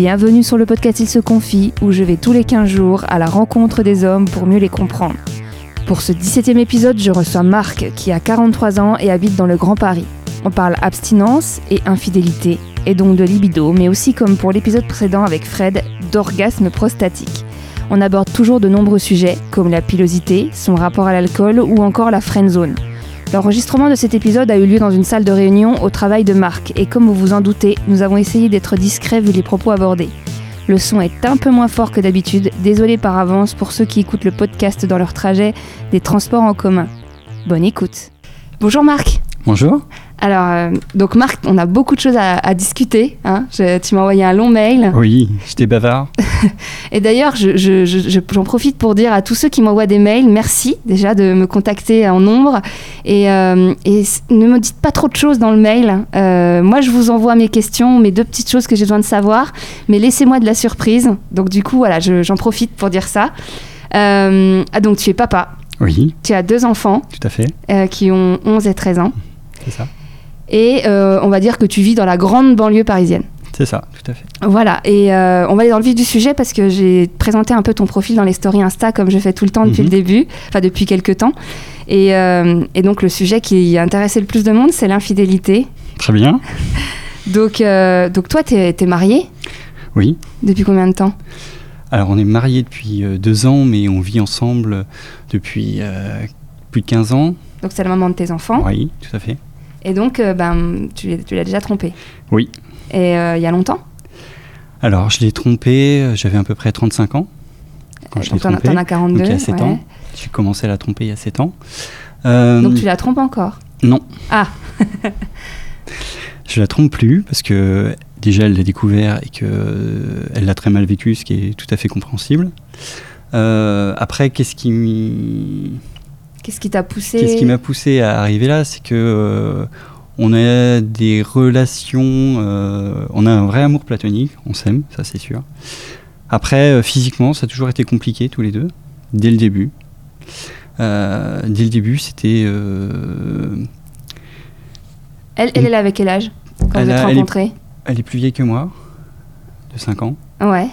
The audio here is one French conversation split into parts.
Bienvenue sur le podcast Il se confie, où je vais tous les 15 jours à la rencontre des hommes pour mieux les comprendre. Pour ce 17e épisode, je reçois Marc, qui a 43 ans et habite dans le Grand Paris. On parle abstinence et infidélité, et donc de libido, mais aussi comme pour l'épisode précédent avec Fred, d'orgasme prostatique. On aborde toujours de nombreux sujets, comme la pilosité, son rapport à l'alcool ou encore la friend zone. L'enregistrement de cet épisode a eu lieu dans une salle de réunion au travail de Marc, et comme vous vous en doutez, nous avons essayé d'être discrets vu les propos abordés. Le son est un peu moins fort que d'habitude, désolé par avance pour ceux qui écoutent le podcast dans leur trajet des transports en commun. Bonne écoute. Bonjour Marc. Bonjour. Alors, euh, donc Marc, on a beaucoup de choses à, à discuter. Hein. Je- tu m'as envoyé un long mail. Oui, j'étais bavard. Et d'ailleurs, je- je- je- je- j'en profite pour dire à tous ceux qui m'envoient des mails, merci déjà de me contacter en nombre. Et, euh, et ne me dites pas trop de choses dans le mail. Euh, moi, je vous envoie mes questions, mes deux petites choses que j'ai besoin de savoir. Mais laissez-moi de la surprise. Donc du coup, voilà, je- j'en profite pour dire ça. Ah, donc tu es papa. Oui, Tu as deux enfants tout à fait, qui ont 11 et 13 ans. c'est ça. Et euh, on va dire que tu vis dans la grande banlieue parisienne. C'est ça, tout à fait. Voilà, et euh, on va aller dans le vif du sujet parce que j'ai présenté un peu ton profil dans les stories Insta comme je fais tout le temps depuis Mhm. le début, enfin depuis quelques temps. Et, euh, et donc le sujet qui a intéressé le plus de monde, c'est l'infidélité. Très bien. Donc, euh, donc toi, t'es es marié? Oui. depuis combien de temps? Alors, on est mariés depuis deux ans, mais on vit ensemble depuis plus de 15 ans. Donc c'est la maman de tes enfants? Oui, tout à fait. Et donc, euh, ben, tu, tu l'as déjà trompé. Oui. Et euh, il y a longtemps? Alors, je l'ai trompé, euh, j'avais à peu près 35 ans. Quand je l'ai trompé. t'en as 42. Donc, il y a 7 ouais. ans. J'ai commencé à la tromper il y a 7 ans. Donc tu la trompes encore? Non. Ah. je la trompe plus parce que déjà elle l'a découvert et que elle l'a très mal vécu, ce qui est tout à fait compréhensible. Euh, après, qu'est-ce qui Qu'est-ce qui t'a poussé Qu'est-ce qui m'a poussé à arriver là C'est que euh, on a des relations, euh, on a un vrai amour platonique, on s'aime, ça c'est sûr. Après, euh, physiquement, ça a toujours été compliqué tous les deux, dès le début. Euh, dès le début, c'était. elle, elle est là avec quel âge? Quand Elle vous êtes a- elle est- elle est plus vieille que moi, de 5 ans. Ouais.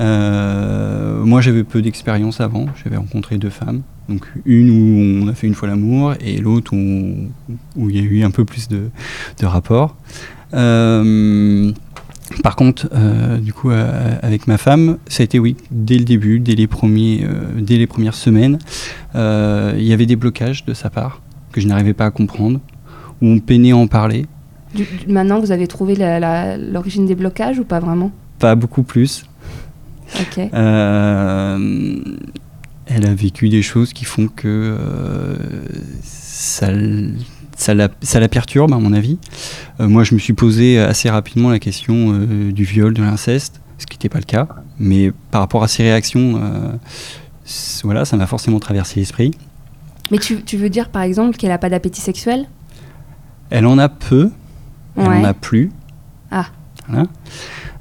Euh, moi, j'avais peu d'expérience avant. J'avais rencontré deux femmes. Donc, une où on a fait une fois l'amour et l'autre où, où il y a eu un peu plus de, de rapports. Euh, par contre, euh, du coup, euh, avec ma femme, ça a été oui, dès le début, dès les, premiers, euh, dès les premières semaines, il y avait des blocages de sa part que je n'arrivais pas à comprendre, où on peinait à en parler, Du- du- maintenant, vous avez trouvé l'origine des blocages ou pas vraiment? Pas beaucoup plus. Ok. Euh, elle a vécu des choses qui font que euh, ça, ça, la, ça la perturbe, à mon avis. Euh, moi, je me suis posé assez rapidement la question euh, du viol, de l'inceste, ce qui n'était pas le cas. Mais par rapport à ses réactions, euh, voilà, ça m'a forcément traversé l'esprit. Mais tu, tu veux dire par exemple qu'elle n'a pas d'appétit sexuel? Elle en a peu, elle en a plus. Ah. Voilà.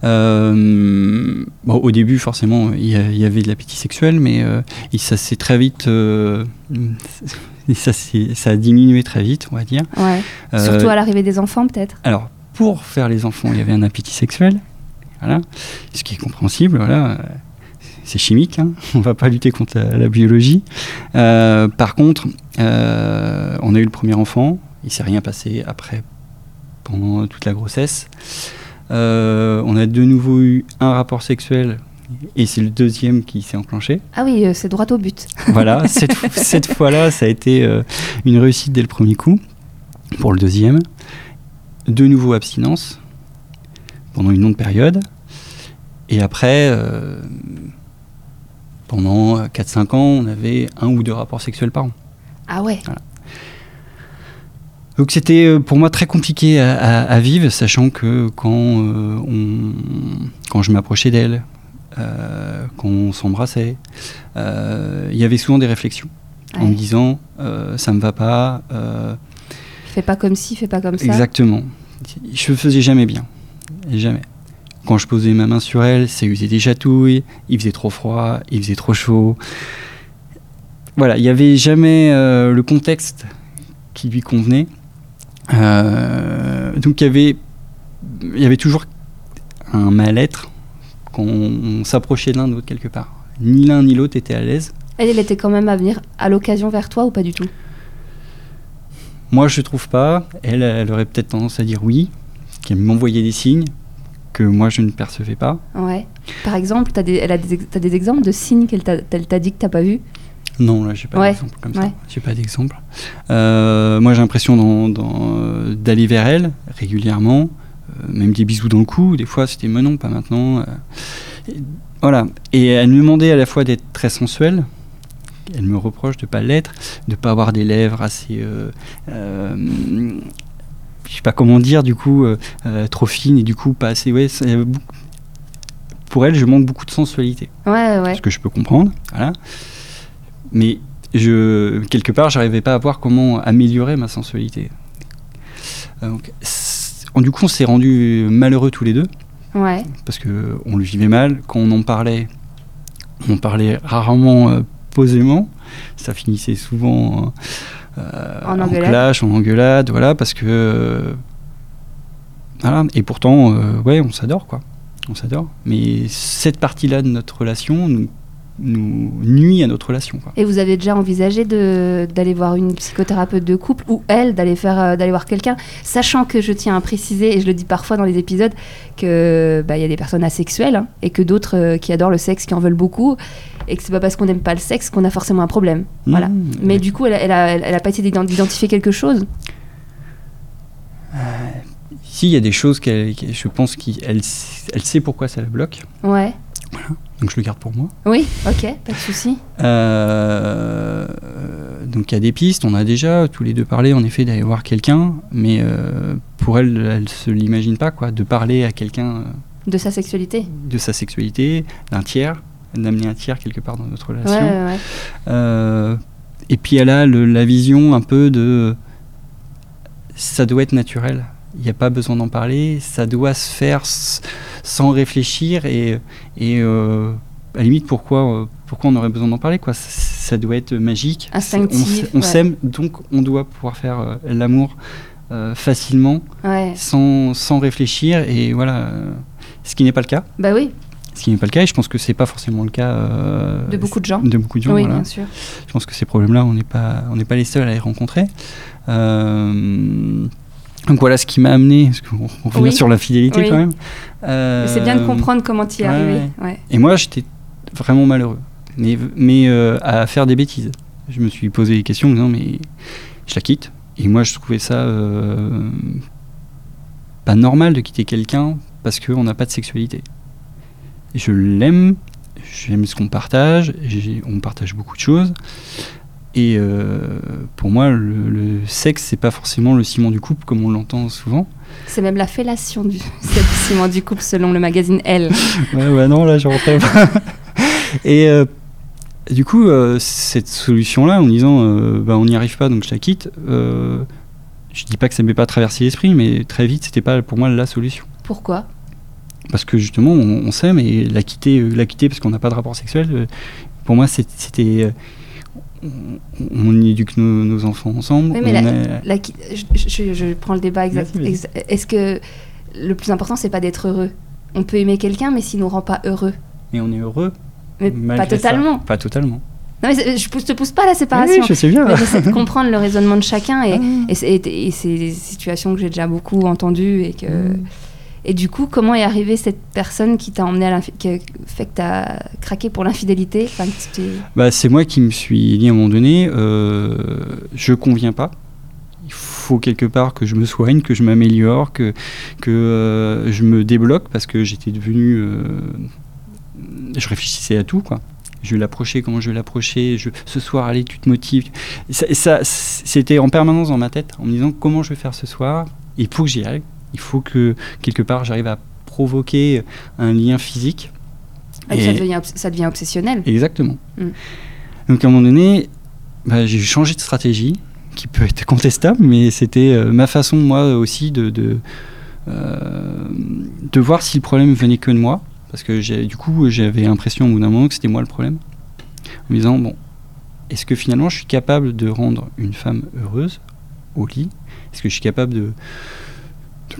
Euh, bon, au début, forcément, il y, avait de l'appétit sexuel, mais euh, ça s'est très vite. euh, ça, a diminué très vite, on va dire. Ouais. Surtout à l'arrivée des enfants peut-être Alors, pour faire les enfants, il y avait un appétit sexuel, voilà, ce qui est compréhensible, voilà. C'est chimique, hein, on va pas lutter contre la, la biologie. Par contre, on a eu le premier enfant, il s'est rien passé après, pendant toute la grossesse. Euh, on a de nouveau eu un rapport sexuel, et c'est le deuxième qui s'est enclenché. Ah oui, euh, c'est droit au but. Voilà, cette, fo- cette fois-là, ça a été euh, une réussite dès le premier coup, pour le deuxième. De nouveau abstinence, pendant une longue période. Et après, euh, pendant 4-5 ans, on avait un ou deux rapports sexuels par an. Ah ouais. Donc c'était euh, pour moi très compliqué à, à- à vivre, sachant que quand, euh, on, quand je m'approchais d'elle, euh, quand on s'embrassait, euh, il y avait souvent des réflexions en me disant ça me va pas. Fais pas comme ci, fais pas comme ça. exactement. Je faisais jamais bien. Jamais. Quand je posais ma main sur elle, ça usait des chatouilles, il faisait trop froid, il faisait trop chaud. Voilà, il n'y avait jamais euh, le contexte qui lui convenait. Euh, donc il y avait, il y avait toujours un mal-être quand on, s'approchait l'un de l'autre quelque part. Ni l'un ni l'autre était à l'aise. Elle, elle était quand même à venir à l'occasion vers toi ou pas du tout? Moi, je trouve pas. Elle, elle aurait peut-être tendance à dire oui, qu'elle m'envoyait des signes que moi je ne percevais pas. Ouais. Par exemple, tu as, as, des exemples de signes qu'elle t'a dit que tu pas vu non, là, j'ai pas d'exemple comme ça. J'ai pas d'exemple. Euh, moi, j'ai l'impression d'aller vers elle régulièrement, euh, même des bisous dans le cou. Des fois, c'était mais non, pas maintenant. Euh. voilà. Et elle me demandait à la fois d'être très sensuelle. Elle me reproche de pas l'être, de pas avoir des lèvres assez je sais pas comment dire du coup trop fines et du coup pas assez ouais pour elle je manque beaucoup de sensualité ouais ouais ce que je peux comprendre voilà mais je, quelque part, j'arrivais pas à voir comment améliorer ma sensualité. Euh, donc, du coup, on s'est rendus malheureux tous les deux. Ouais. Parce qu'on le vivait mal. Quand on en parlait, on parlait rarement euh, posément. Ça finissait souvent euh, en, en, clash, en engueulade, voilà, parce que. voilà. Et pourtant, ouais, on s'adore, quoi. On s'adore. Mais cette partie-là de notre relation nous nous nuit à notre relation. Et vous avez déjà envisagé d'aller voir une psychothérapeute de couple ou elle d'aller faire euh, d'aller voir quelqu'un, sachant que je tiens à préciser et je le dis parfois dans les épisodes que bah, il y a des personnes asexuelles hein, et que d'autres euh, qui adorent le sexe qui en veulent beaucoup et que c'est pas parce qu'on n'aime pas le sexe qu'on a forcément un problème. Mmh, voilà. Mais du coup, elle, elle, a, elle a pas été d'identifier quelque chose? Euh, si, il y a des choses qu'elle, je pense qu'elle elle sait pourquoi ça la bloque. Ouais. Voilà. Donc je le garde pour moi. Oui, ok, pas de souci. Euh, donc il y a des pistes, on a déjà tous les deux parlé en effet d'aller voir quelqu'un, mais euh, pour elle, elle se l'imagine pas quoi, de parler à quelqu'un. Euh, de sa sexualité. De sa sexualité, d'un tiers, d'amener un tiers quelque part dans notre relation. Ouais, ouais, et puis elle a la vision un peu de ça doit être naturel. Il n'y a pas besoin d'en parler, ça doit se faire sans réfléchir et, et euh, à la limite pourquoi, euh, pourquoi on aurait besoin d'en parler quoi? Ça, doit être magique. Instinctif, on, s'aime donc on doit pouvoir faire euh, l'amour facilement sans, sans, réfléchir et voilà ce qui n'est pas le cas. Bah oui. Ce qui n'est pas le cas et je pense que c'est pas forcément le cas de beaucoup de gens. de beaucoup de gens oui bien sûr. Je pense que ces problèmes là on n'est pas on n'est pas les seuls à les rencontrer donc voilà ce qui m'a amené, parce qu'on revient sur la fidélité quand même. c'est bien de comprendre comment tu y es arrivé. Et moi, j'étais vraiment malheureux, mais, mais euh, à faire des bêtises. Je me suis posé des questions en me disant, mais je la quitte. Et moi, je trouvais ça euh, pas normal de quitter quelqu'un parce qu'on n'a pas de sexualité. Et je l'aime, j'aime ce qu'on partage, on partage beaucoup de choses. Et euh, pour moi, le, sexe, c'est pas forcément le ciment du couple comme on l'entend souvent. C'est même la fellation du ciment du couple selon le magazine Elle. ouais, ouais, non, là, je rentrais pas. Et euh, du coup, euh, cette solution-là, en disant bah, on n'y arrive pas donc je la quitte, je dis pas que ça ne m'est pas traversé l'esprit, mais très vite, c'était pas pour moi la solution. Pourquoi? Parce que justement, on, s'aime et la quitter, la quitter parce qu'on n'a pas de rapport sexuel, pour moi, c'était on, éduque nos, enfants ensemble. Oui, mais je, prends le débat exact. Est-ce que le plus important, c'est pas d'être heureux? On peut aimer quelqu'un, mais s'il nous rend pas heureux. Mais on est heureux. Mais pas totalement. Pas totalement. Non, mais je te pousse pas à la séparation. Oui, je sais bien. J'essaie de comprendre le raisonnement de chacun et, ah. et, c'est des situations que j'ai déjà beaucoup entendues et que. Mm. Et du coup, comment est arrivée cette personne qui t'a emmené à qui a fait que tu as craqué pour l'infidélité? Bah, C'est moi qui me suis dit à un moment donné, euh, je conviens pas. Il faut quelque part que je me soigne, que je m'améliore, que, que euh, je me débloque parce que j'étais devenu. Euh, je réfléchissais à tout, quoi je vais l'approcher, comment je vais l'approcher, je, ce soir, allez, tu te motives. Ça, c'était en permanence dans ma tête, en me disant comment je vais faire ce soir, il faut que j'y aille, il faut que quelque part j'arrive à provoquer un lien physique. Ah, et ça, devient, ça, devient, obsessionnel. Exactement. Mm. Donc à un moment donné, bah, j'ai changé de stratégie, qui peut être contestable, mais c'était euh, ma façon, moi aussi, de, de, euh, de, voir si le problème venait que de moi. Parce que du coup, j'avais l'impression au bout d'un moment que c'était moi le problème. En me disant, bon, est-ce que finalement je suis capable de rendre une femme heureuse au lit? Est-ce que je suis capable de,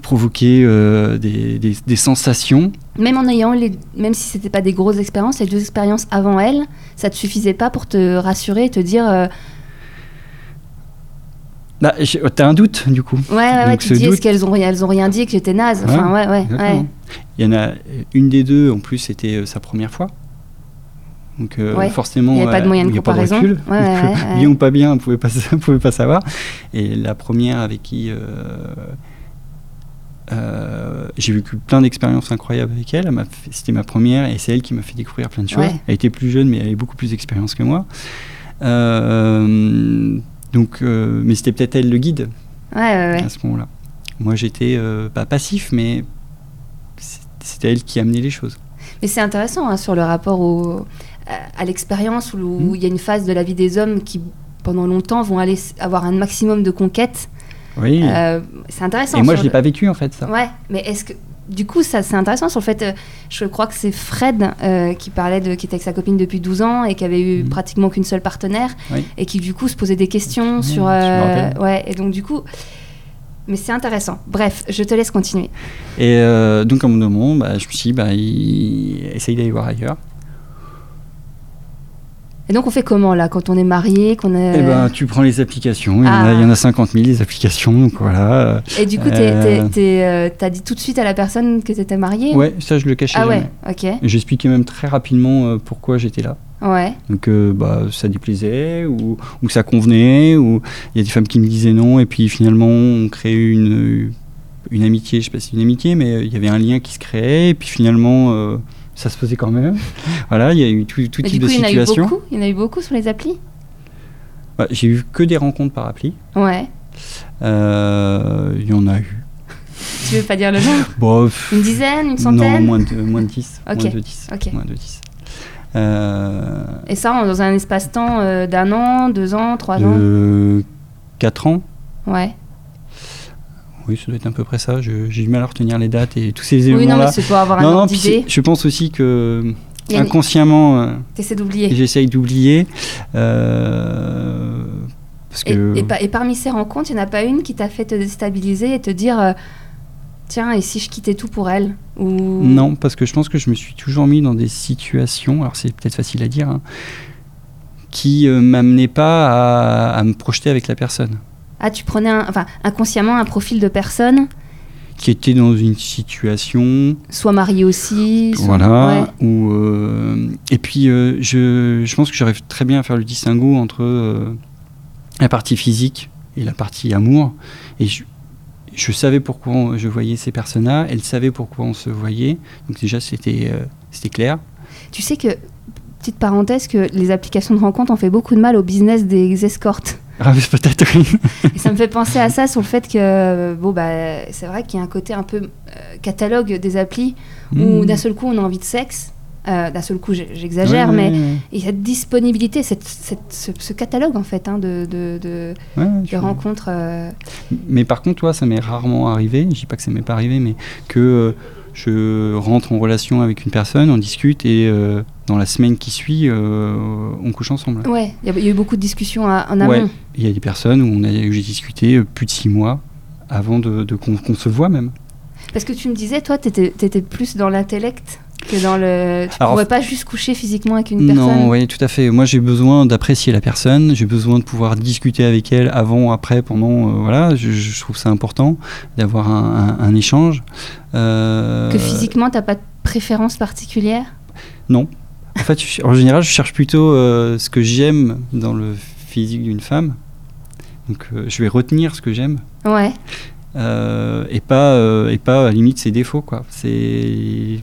provoquer euh, des, des- des sensations. Même en ayant les, même si c'était pas des grosses expériences, les deux expériences avant elle, ça te suffisait pas pour te rassurer et te dire euh, Là, j'ai- t'as un doute du coup. ouais ouais, ouais tu te dis doute- est-ce qu'elles ont elles ont rien dit que j'étais naze? Enfin ouais ouais ouais. Il y en a une des deux, en plus, c'était euh, sa première fois. Donc euh, Ouais. forcément, Il y avait pas de euh, moyen de a pas comparaison. recul. Ouais, ouais, Donc, ouais, Bien ouais. ou pas bien, on pouvait pas, on pouvait pas savoir. Et la première avec qui euh, euh, j'ai vécu plein d'expériences incroyables avec elle. C'était ma première et c'est elle qui m'a fait découvrir plein de choses. Ouais. Elle était plus jeune, mais elle avait beaucoup plus d'expérience que moi. Euh, donc, euh, mais c'était peut-être elle le guide Ouais, ouais, ouais. à ce moment-là. Moi, j'étais pas passif, mais c'était elle qui amenait les choses. Mais c'est intéressant hein, sur le rapport au, à, à l'expérience où où Mm. il y a une phase de la vie des hommes qui, pendant longtemps, vont aller avoir un maximum de conquêtes. Oui. Euh, c'est intéressant. et moi, je l'ai le- pas vécu en fait ça. Ouais, mais est-ce que. Du coup, ça c'est intéressant sur le fait. euh, je crois que c'est Fred euh, qui parlait de. qui était avec sa copine depuis 12 ans et qui avait eu Mhm. pratiquement qu'une seule partenaire Oui. et qui, du coup, se posait des questions sur. ouais, et donc, du coup. Mais c'est intéressant. Bref, je te laisse continuer. Et donc, à un moment, bah, je me suis dit, bah, il... essaye d'aller voir ailleurs. Et donc, on fait comment là quand on est marié qu'on est... Et ben, tu prends les applications. Il y, en a, Ah. il y en a 50 000 les applications. Donc voilà. Et du coup, Euh. euh, t'as dit tout de suite à la personne que t'étais marié Ouais, ça, je le cachais Ah ouais, ok. J'expliquais même très rapidement euh, pourquoi j'étais là. Ouais. Donc, euh, bah, ça déplaisait ou, ou ça convenait. Ou il y a des femmes qui me disaient non. Et puis finalement, on crée une, une amitié. Je sais pas si une amitié, mais euh, il y avait un lien qui se créait. Et puis finalement, euh, ça se faisait quand même. voilà, il y a eu tout, tout type coup, de il situation. beaucoup Il y en a eu beaucoup sur les applis Bah, J'ai eu que des rencontres par appli. Ouais. Euh, Il y en a eu. Tu veux pas dire le nombre Bon, Une dizaine Une non, centaine moins de, moins de 10. Ok, Moins de 10. ok. Moins de 10. Euh, Et ça, dans un espace-temps euh, d'un an, deux ans, trois ans? 4 ans Ouais. Oui, ça doit être à peu près ça. J'ai du mal à retenir les dates et tous ces Oui, non, mais éléments-là. c'est pour avoir un non, non, puis d'idée. c'est- je pense aussi que inconsciemment, euh, j'essaye d'oublier. euh, Et, que et, pa- et parmi ces rencontres, il n'y en a pas une qui t'a fait te déstabiliser et te dire euh, Tiens, et si je quittais tout pour elle Ou... Non, parce que je pense que je me suis toujours mis dans des situations, alors c'est peut-être facile à dire, hein, qui euh, m'amenaient pas à, à me projeter avec la personne, Ah, tu prenais un- enfin, inconsciemment un profil de personne, qui était dans une situation, soit mariée aussi. soit- voilà, ouais. où, euh, et puis euh, je, je pense que j'arrive très bien à faire le distinguo entre euh, la partie physique et la partie amour, et je, je savais pourquoi on- je voyais ces personnes-là, elles savaient pourquoi on se voyait, donc déjà c'était c'était clair. Tu sais que, petite parenthèse, que les applications de rencontre ont fait beaucoup de mal au business des escortes. Ah, peut-être oui. Et ça me fait penser à ça sur le fait que, bon, bah, c'est vrai qu'il y a un côté un peu euh, catalogue des applis où Mmh. d'un seul coup on a envie de sexe. Euh, d'un seul coup, j'exagère, Ouais, mais ouais, ouais. a disponibilité, cette, cette- ce, ce catalogue en fait hein, de, de, rencontres. euh, Mais par contre, toi, ça m'est rarement arrivé. Je dis pas que ça m'est pas arrivé, mais que euh, je rentre en relation avec une personne, on discute et euh, dans la semaine qui suit, euh, on couche ensemble. Ouais, il y, a- il y a eu beaucoup de discussions à- en Ouais. amont. Il y a des personnes où, on a, j'ai discuté euh, plus de six mois avant de, de- qu'on qu'on se voit même. Parce que tu me disais, toi, tu étais, plus dans l'intellect que dans le. Tu Alors, pourrais pas juste coucher physiquement avec une personne. Non, oui, tout à fait. Moi, j'ai besoin d'apprécier la personne. J'ai besoin de pouvoir discuter avec elle avant, après, pendant. euh, voilà, je, je trouve ça important d'avoir un, un- un échange. Euh, Que physiquement, t'as pas de préférence particulière Non. En fait, en général, je cherche plutôt euh, ce que j'aime dans le physique d'une femme. Donc, je vais retenir ce que j'aime Ouais. euh, et pas et pas à la limite ses défauts, quoi. C'est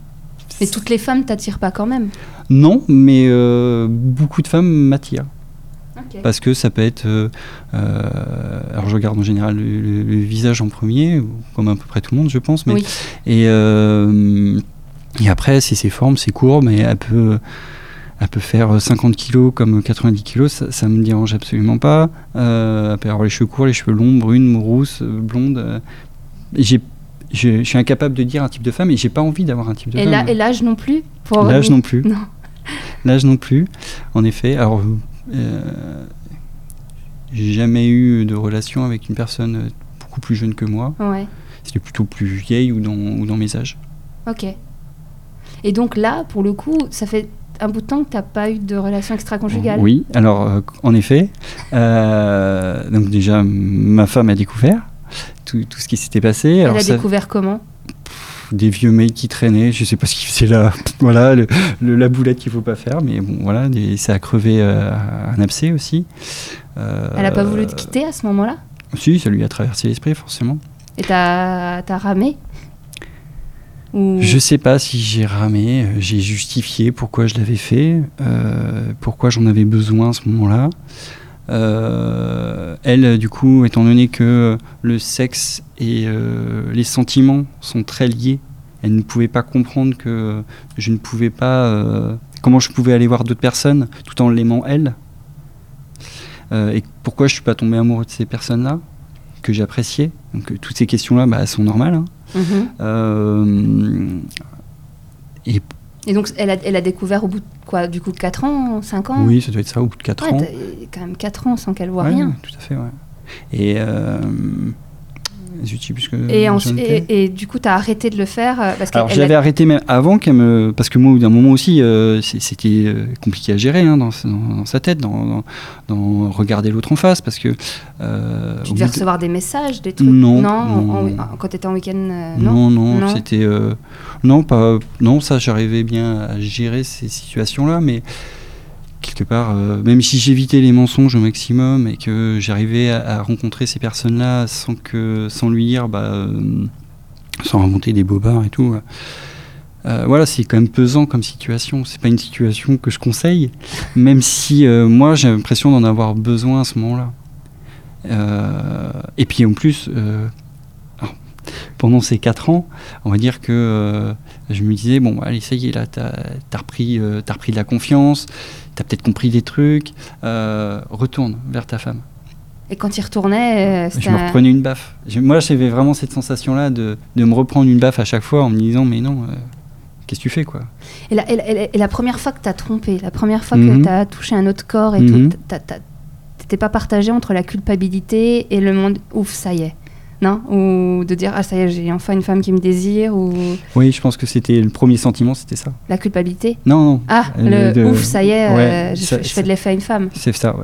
Mais toutes les femmes t'attirent pas quand même. non, mais euh, beaucoup de femmes m'attirent. Parce que ça peut être. euh, euh, alors je regarde en général le, le- le visage en premier, comme à peu près tout le monde, je pense. Mais, Oui. et, euh, et après, c'est ses formes, ses courbes, mais elle peut, elle peut faire 50 kilos comme 90 kilos, ça, ça me dérange absolument pas. Elle peut avoir les cheveux courts, les cheveux longs, brunes, rousses, blondes. j'ai je, je suis incapable de dire un type de femme et j'ai pas envie d'avoir un type de Et femme. et l'âge non plus pour L'âge non plus. Non. L'âge non plus, en effet. Alors, euh, j'ai jamais eu de relation avec une personne beaucoup plus jeune que moi. Ouais. c'était plutôt plus vieille ou dans, ou dans mes âges. Ok. Et donc là, pour le coup, ça fait un bout de temps que tu n'as pas eu de relation extra-conjugale Oui, alors euh, en effet. euh, donc déjà, ma femme a découvert tout, tout ce qui s'était passé. Elle alors a ça- découvert comment? Des vieux mails qui traînaient, je sais pas ce qu'ils faisaient là, voilà, le, le- la boulette qu'il faut pas faire, mais bon, voilà, des- ça a crevé euh, un abcès aussi. Euh, Elle n'a pas voulu te quitter à ce moment-là? Si, ça lui a traversé l'esprit, forcément. Et t'as as ramé? Ou... Je sais pas si j'ai ramé, euh, j'ai justifié pourquoi je l'avais fait, euh, pourquoi j'en avais besoin à ce moment-là. Euh, elle, du coup, étant donné que le sexe et euh, les sentiments sont très liés, elle ne pouvait pas comprendre que je ne pouvais pas. euh, comment je pouvais aller voir d'autres personnes tout en l'aimant elle. Et pourquoi je suis pas tombé amoureux de ces personnes-là que j'appréciais. Donc toutes ces questions-là, bah, elles sont normales. hein. Et Et donc, elle a, elle a découvert au bout de quoi Du coup, 4 ans 5 ans? Oui, ça doit être ça au bout de 4 Ouais, ans. quand même 4 ans sans qu'elle voit Ouais, rien. Tout à fait, ouais. Et euh, Et, du coup, tu as arrêté de le faire euh, parce Alors j'avais a- arrêté même avant qu'elle me... Parce que moi, d'un moment aussi, euh, c'était euh, compliqué à gérer hein, dans, dans- dans sa tête, dans, regarder l'autre en face, parce que... euh, tu devais de- recevoir des messages, des trucs? Non, non. en- quand tu étais en week-end euh, non, Non, non, Non? c'était... non, pas... Non, ça, j'arrivais bien à gérer ces situations-là, mais quelque part, euh, même si j'évitais les mensonges au maximum et que j'arrivais à, rencontrer ces personnes-là sans, que, sans lui dire, bah, euh, sans remonter des bobards et tout... euh, voilà, c'est quand même pesant comme situation. C'est pas une situation que je conseille, même si moi j'ai l'impression d'en avoir besoin à ce moment-là. Et puis en plus, pendant ces quatre ans, on va dire que je me disais bon, allez, ça y est, là, t'as as repris, t'as repris de la confiance, t'as peut-être compris des trucs, euh, retourne vers ta femme. Et quand il retournait, euh, Je me reprenais une baffe. Moi, j'avais vraiment cette sensation-là de, de me reprendre une baffe à chaque fois en me disant mais non, euh, qu'est-ce que tu fais quoi? Et la, et la- et la- et la première fois que tu as trompé, la première fois Mhm. que tu as touché un autre corps et Mhm. tout, t'as- t'as- t'étais pas partagé entre la culpabilité et le monde, ouf, ça y est. Non Ou de dire, ah ça y est, j'ai enfin une femme qui me désire, ou Oui, je pense que c'était le premier sentiment, c'était ça. la culpabilité. Non, non. Ah, le de- ouf, ça y est, Ouais, euh, je, ça- fais- je ça- fais de l'effet à une femme. C'est ça, ouais.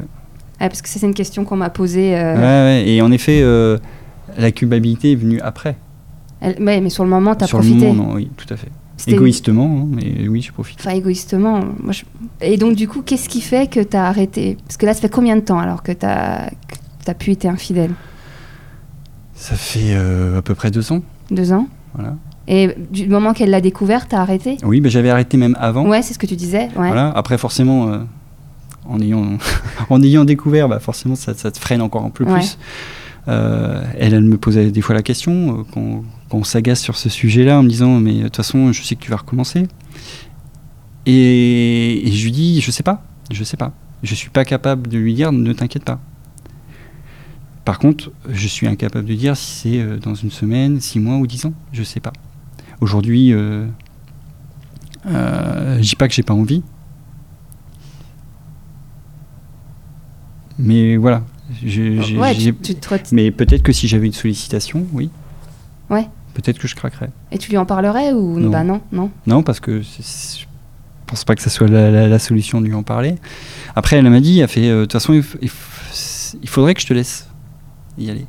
Ouais, parce que c'est une question qu'on m'a posée. euh, Ouais, ouais, Et en effet, euh, la culpabilité est venue après. elle- ouais, mais sur le moment, tu as Sur profité. le moment, non, oui, tout à fait. Égoïstement, hein, mais oui, je profite. Enfin, égoïstement. Moi, je- Et donc, du coup, qu'est-ce qui fait que tu as arrêté? Parce que là, ça fait combien de temps alors que tu as, pu être infidèle? Ça fait euh, à peu près deux ans. Deux ans Voilà. Et du moment qu'elle l'a découvert, t'as arrêté? Oui, ben, j'avais arrêté même avant. Ouais, c'est ce que tu disais. Ouais. Voilà. Après, forcément, euh, en, ayant, en ayant découvert, bah, forcément, ça, ça te freine encore un peu Ouais. plus. Euh, elle, elle me posait des fois la question euh, quand, quand on s'agace sur ce sujet-là en me disant Mais de toute façon, je sais que tu vas recommencer. Et, et je lui dis Je sais pas, je sais pas. Je suis pas capable de lui dire Ne t'inquiète pas. Par contre, je suis incapable de dire si c'est euh, dans une semaine, six mois ou dix ans. Je sais pas. Aujourd'hui, euh, euh, je dis pas que j'ai pas envie. Mais voilà. Je- j'ai- Ouais, j'ai- tu, tu te ret- Mais peut-être que si j'avais une sollicitation, oui. Ouais. Peut-être que je craquerais. Et tu lui en parlerais ou Non. Bah non, non? Non, parce que c'est- c'est- je pense pas que ça soit la, la- la solution de lui en parler. Après, elle m'a dit, elle fait, euh, de toute façon, il faudrait que je te laisse y aller.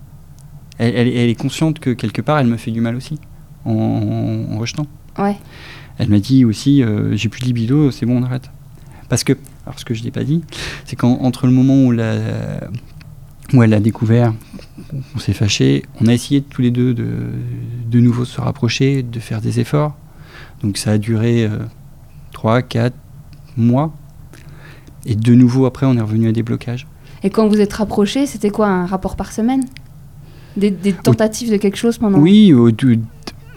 Elle, elle- elle est consciente que quelque part, elle me fait du mal aussi, en, en- en rejetant. Ouais. Elle m'a dit aussi, euh, j'ai plus de libido, c'est bon, on arrête. Parce que, alors ce que je n'ai pas dit, c'est qu'entre le moment où, la, où elle l'a découvert, on s'est fâché, on a essayé tous les deux de, de nouveau se rapprocher, de faire des efforts. Donc ça a duré 3, 4 mois. Et de nouveau, après, on est revenu à des blocages. Et quand vous êtes rapprochés, c'était quoi Un rapport par semaine? Des, des tentatives de quelque chose pendant Oui, au- du-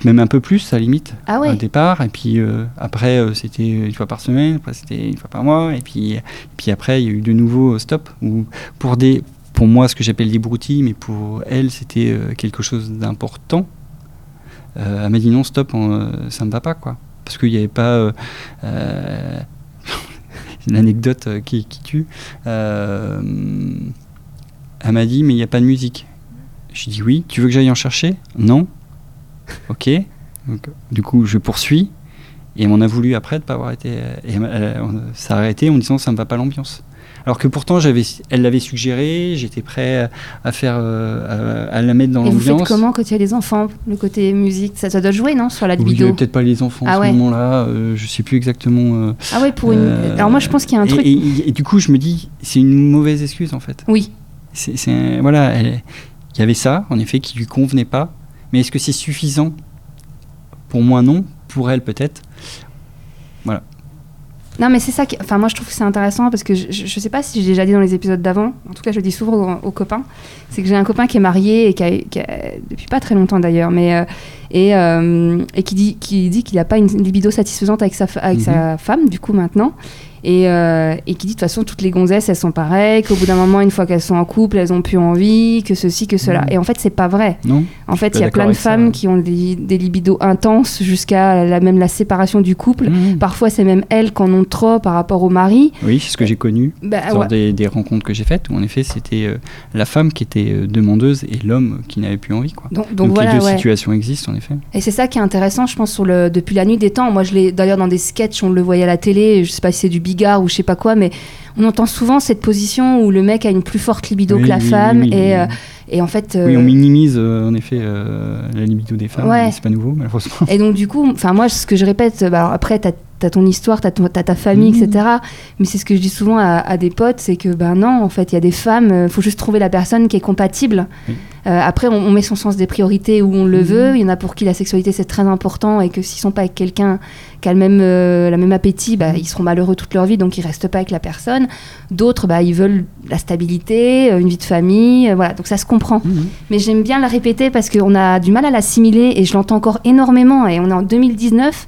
même un peu plus, à la limite. Ah au ouais départ. Et puis euh, après, euh, c'était une fois par semaine, après c'était une fois par mois. Et puis, et puis après, il y a eu de nouveau euh, stop. Ou pour, des, pour moi, ce que j'appelle des broutilles, mais pour elle, c'était euh, quelque chose d'important. Elle m'a dit non, stop, on, ça ne va pas, quoi. Parce qu'il n'y avait pas. Euh, euh, L'anecdote euh, qui, tue. Euh, elle m'a dit, mais il n'y a pas de musique. J'ai dit oui, tu veux que j'aille en chercher? Non. ok. Du coup, je poursuis. Et on a voulu après de pas avoir été. Et a arrêté en disant ça me va pas l'ambiance. Alors que pourtant, j'avais, elle l'avait suggéré, j'étais prêt à faire, euh, à, à la mettre dans Et vous faites l'ambiance. comment quand il y a les enfants Le côté musique, ça, ça doit jouer, non Sur la libido peut-être pas les enfants Ah à ouais. ce moment-là, euh, je sais plus exactement. euh, Ah ouais, pour une. euh, Alors moi, je pense qu'il y a un et, truc. et- et du coup, je me dis, c'est une mauvaise excuse en fait. Oui. C'est, c'est- voilà, il y avait ça, en effet, qui lui convenait pas. Mais est-ce que c'est suffisant? Pour moi, non. Pour elle, peut-être. Non, mais c'est ça. Qui... Enfin, moi, je trouve que c'est intéressant parce que je, sais pas si j'ai déjà dit dans les épisodes d'avant. En tout cas, je le dis souvent aux, aux copains. C'est que j'ai un copain qui est marié et qui a, qui a- depuis pas très longtemps d'ailleurs, mais euh, et, euh, et qui dit qui dit qu'il n'a pas une libido satisfaisante avec sa avec Mhm. sa femme du coup maintenant. Et, euh, et qui dit de toute façon toutes les gonzesses elles sont pareilles, qu'au bout d'un moment une fois qu'elles sont en couple elles ont plus envie, que ceci que cela. Mhm. Et en fait c'est pas vrai. Non En fait il y a plein de ça, femmes qui ont des, des libidos intenses jusqu'à la, même la séparation du couple. Mmh. Parfois, c'est même elles qui en ont trop par rapport au mari. Oui, c'est ce que j'ai connu Bah, lors ouais. des, des rencontres que j'ai faites, où en effet, c'était euh, la femme qui était euh, demandeuse et l'homme qui n'avait plus envie. Quoi. Donc, donc Donc, voilà, les deux ouais. situations existent, en effet. Et c'est ça qui est intéressant, je pense, sur le, depuis la nuit des temps. Moi, je l'ai d'ailleurs dans des sketchs, on le voyait à la télé, je sais pas si c'est du ou je sais pas quoi, mais on entend souvent cette position où le mec a une plus forte libido Oui, que la oui, femme. oui, et, euh, et en fait. Oui, euh, on minimise euh, en effet euh, la libido des femmes, Ouais. c'est pas nouveau, malheureusement. Et donc, du coup, enfin, moi, ce que je répète, bah, alors après, t'as as ton histoire, t'as ton- t'as ta famille, Mhm. etc. Mais c'est ce que je dis souvent à, à des potes, c'est que, ben non, en fait, il y a des femmes, il faut juste trouver la personne qui est compatible. Euh, après, on, on met son sens des priorités où on le Mhm. veut. Il y en a pour qui la sexualité, c'est très important et que s'ils sont pas avec quelqu'un qui a le même, euh, la même appétit, bah, ils seront malheureux toute leur vie, donc ils restent pas avec la personne. D'autres, bah, ils veulent la stabilité, euh, une vie de famille, euh, voilà. Donc ça se comprend. Mhm. Mais j'aime bien la répéter parce qu'on a du mal à l'assimiler et je l'entends encore énormément. Et on est en 2019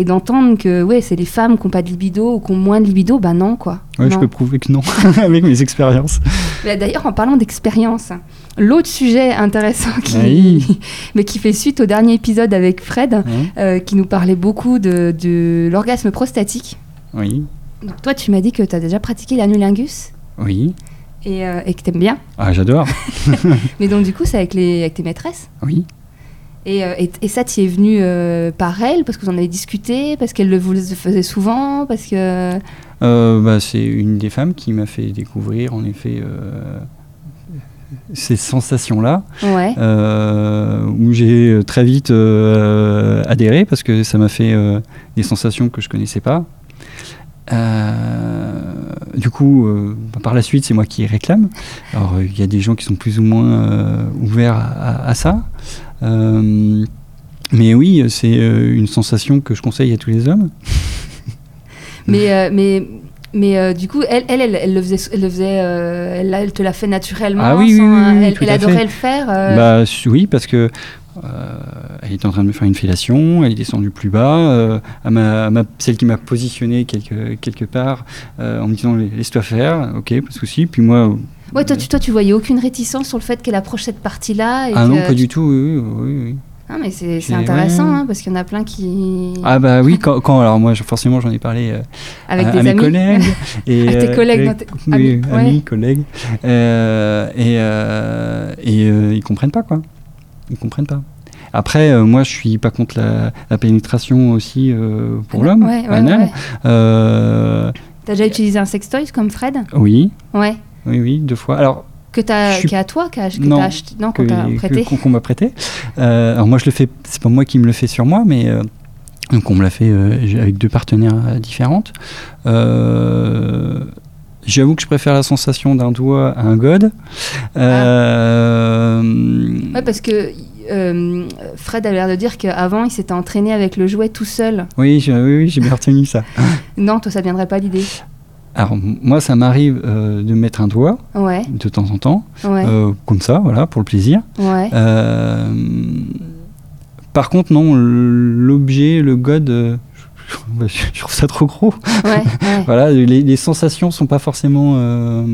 et d'entendre que ouais, c'est les femmes qui n'ont pas de libido ou qui ont moins de libido, bah non quoi. Ouais, je Non. peux prouver que non, avec mes expériences. Mais D'ailleurs, en parlant d'expérience, l'autre sujet intéressant qui, Oui. mais qui fait suite au dernier épisode avec Fred, euh, qui nous parlait beaucoup de, de l'orgasme prostatique. oui, Donc toi, tu m'as dit que tu as déjà pratiqué l'anulingus oui. et, euh, et que tu aimes bien. Ah, j'adore. Mais donc du coup, c'est avec, les, avec tes maîtresses? Oui. Et, euh, et, et ça, tu es venu euh, par elle parce que vous en avez discuté, parce qu'elle le faisait souvent, parce que. Euh, bah, c'est une des femmes qui m'a fait découvrir, en effet, euh, ces sensations-là, Ouais. où j'ai très vite adhéré parce que ça m'a fait des sensations que je connaissais pas. Du coup, bah, par la suite, c'est moi qui réclame. Alors, il y a des gens qui sont plus ou moins ouverts à ça. Euh, mais oui, c'est euh, une sensation que je conseille à tous les hommes. Mais, euh, mais, mais euh, du coup, elle, elle, elle, elle le faisait, elle, le faisait euh, elle, elle te l'a fait naturellement. Ah oui, oui, sans, oui, oui, elle, adorait fait. le faire. euh, Bah oui, parce que elle était en train de me faire une fellation, elle est descendue plus bas, m'a- m'a- celle qui m'a positionné quelque, quelque part en me disant laisse-toi faire, ok, pas de souci. Puis moi, Ouais, toi, tu, toi, tu voyais aucune réticence sur le fait qu'elle approche cette partie-là. et ah non, que pas tu- du tout, oui, oui, oui. Ah, mais c'est intéressant, ouais. hein, parce qu'il y en a plein qui. Ah bah oui, quand, quand- alors moi je- forcément j'en ai parlé euh, avec à, des à mes amis. collègues et À tes euh, collègues, non, tes- oui, amis, amis, ouais. collègues Euh, et euh, et euh, ils comprennent pas quoi, ils comprennent pas. Après, euh, moi, je suis pas contre la, la pénétration aussi euh, pour l'homme, Ouais, ouais, anal. ouais. Euh, T'as déjà utilisé un sextoy comme Fred? Oui, Ouais. Oui, oui, deux fois. Alors, Que Je suis- qui est à toi, que Non, acheté, non, qu'on t'a prêté. qu'on m'a prêté. Euh, alors moi, je le fais. C'est pas moi qui me le fais sur moi, mais euh, donc on me l'a fait euh, avec deux partenaires euh, différentes. J'avoue que je préfère la sensation d'un doigt à un god. Euh, Ouais, parce que euh, Fred a l'air de dire qu'avant, il s'était entraîné avec le jouet tout seul. Oui, j'ai oui, oui, j'ai bien retenu ça. Non, toi, ça ne viendrait pas l'idée. Alors moi, ça m'arrive euh, de mettre un doigt Ouais, de temps en temps, ouais, euh, comme ça, voilà, pour le plaisir. ouais. Euh, par contre, non, l'objet, le god, je, trouve ça trop gros. Voilà, les, les sensations sont pas forcément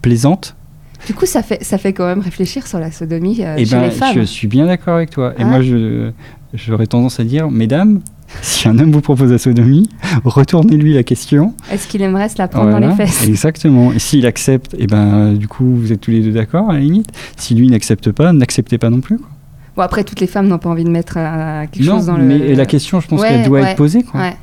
plaisantes. Du coup, ça fait, ça fait quand même réfléchir sur la sodomie et chez ben, les femmes. je suis bien d'accord avec toi. Et Ah. moi, j'aurais tendance à dire, mesdames, si un homme vous propose la sodomie, retournez-lui la question. Est-ce qu'il aimerait se la prendre dans les fesses? Exactement. Et s'il accepte, et ben, euh, du coup, vous êtes tous les deux d'accord à la limite? Si lui n'accepte pas, n'acceptez pas non plus. quoi. Bon, après, toutes les femmes n'ont pas envie de mettre euh, quelque non, chose dans mais le. la question, je pense Ouais, qu'elle doit ouais, être posée. Quoi. Ouais.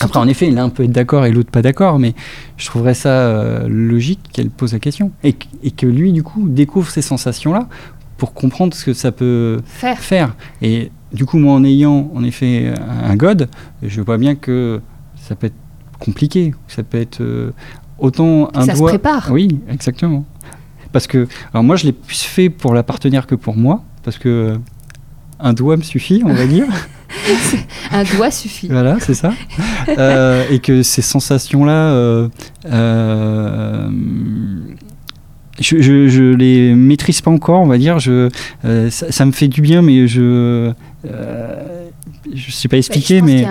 Après, en effet, l'un peut être d'accord et l'autre pas d'accord, mais je trouverais ça euh, logique qu'elle pose la question. Et, que- et que lui, du coup, découvre ces sensations-là pour comprendre ce que ça peut Faire. faire. Et du coup, moi, en ayant en effet un god, je vois bien que ça peut être compliqué. Ça peut être euh, autant un ça se doigt. prépare. Oui, exactement. Parce que, alors moi, je l'ai plus fait pour la partenaire que pour moi, parce que euh, un doigt me suffit, on va dire. Un doigt suffit. Voilà, c'est ça. Euh, et que ces sensations-là, euh, je, je, je les maîtrise pas encore, on va dire. Je, ça, ça me fait du bien, mais je, euh, je sais pas expliquer, Bah, mais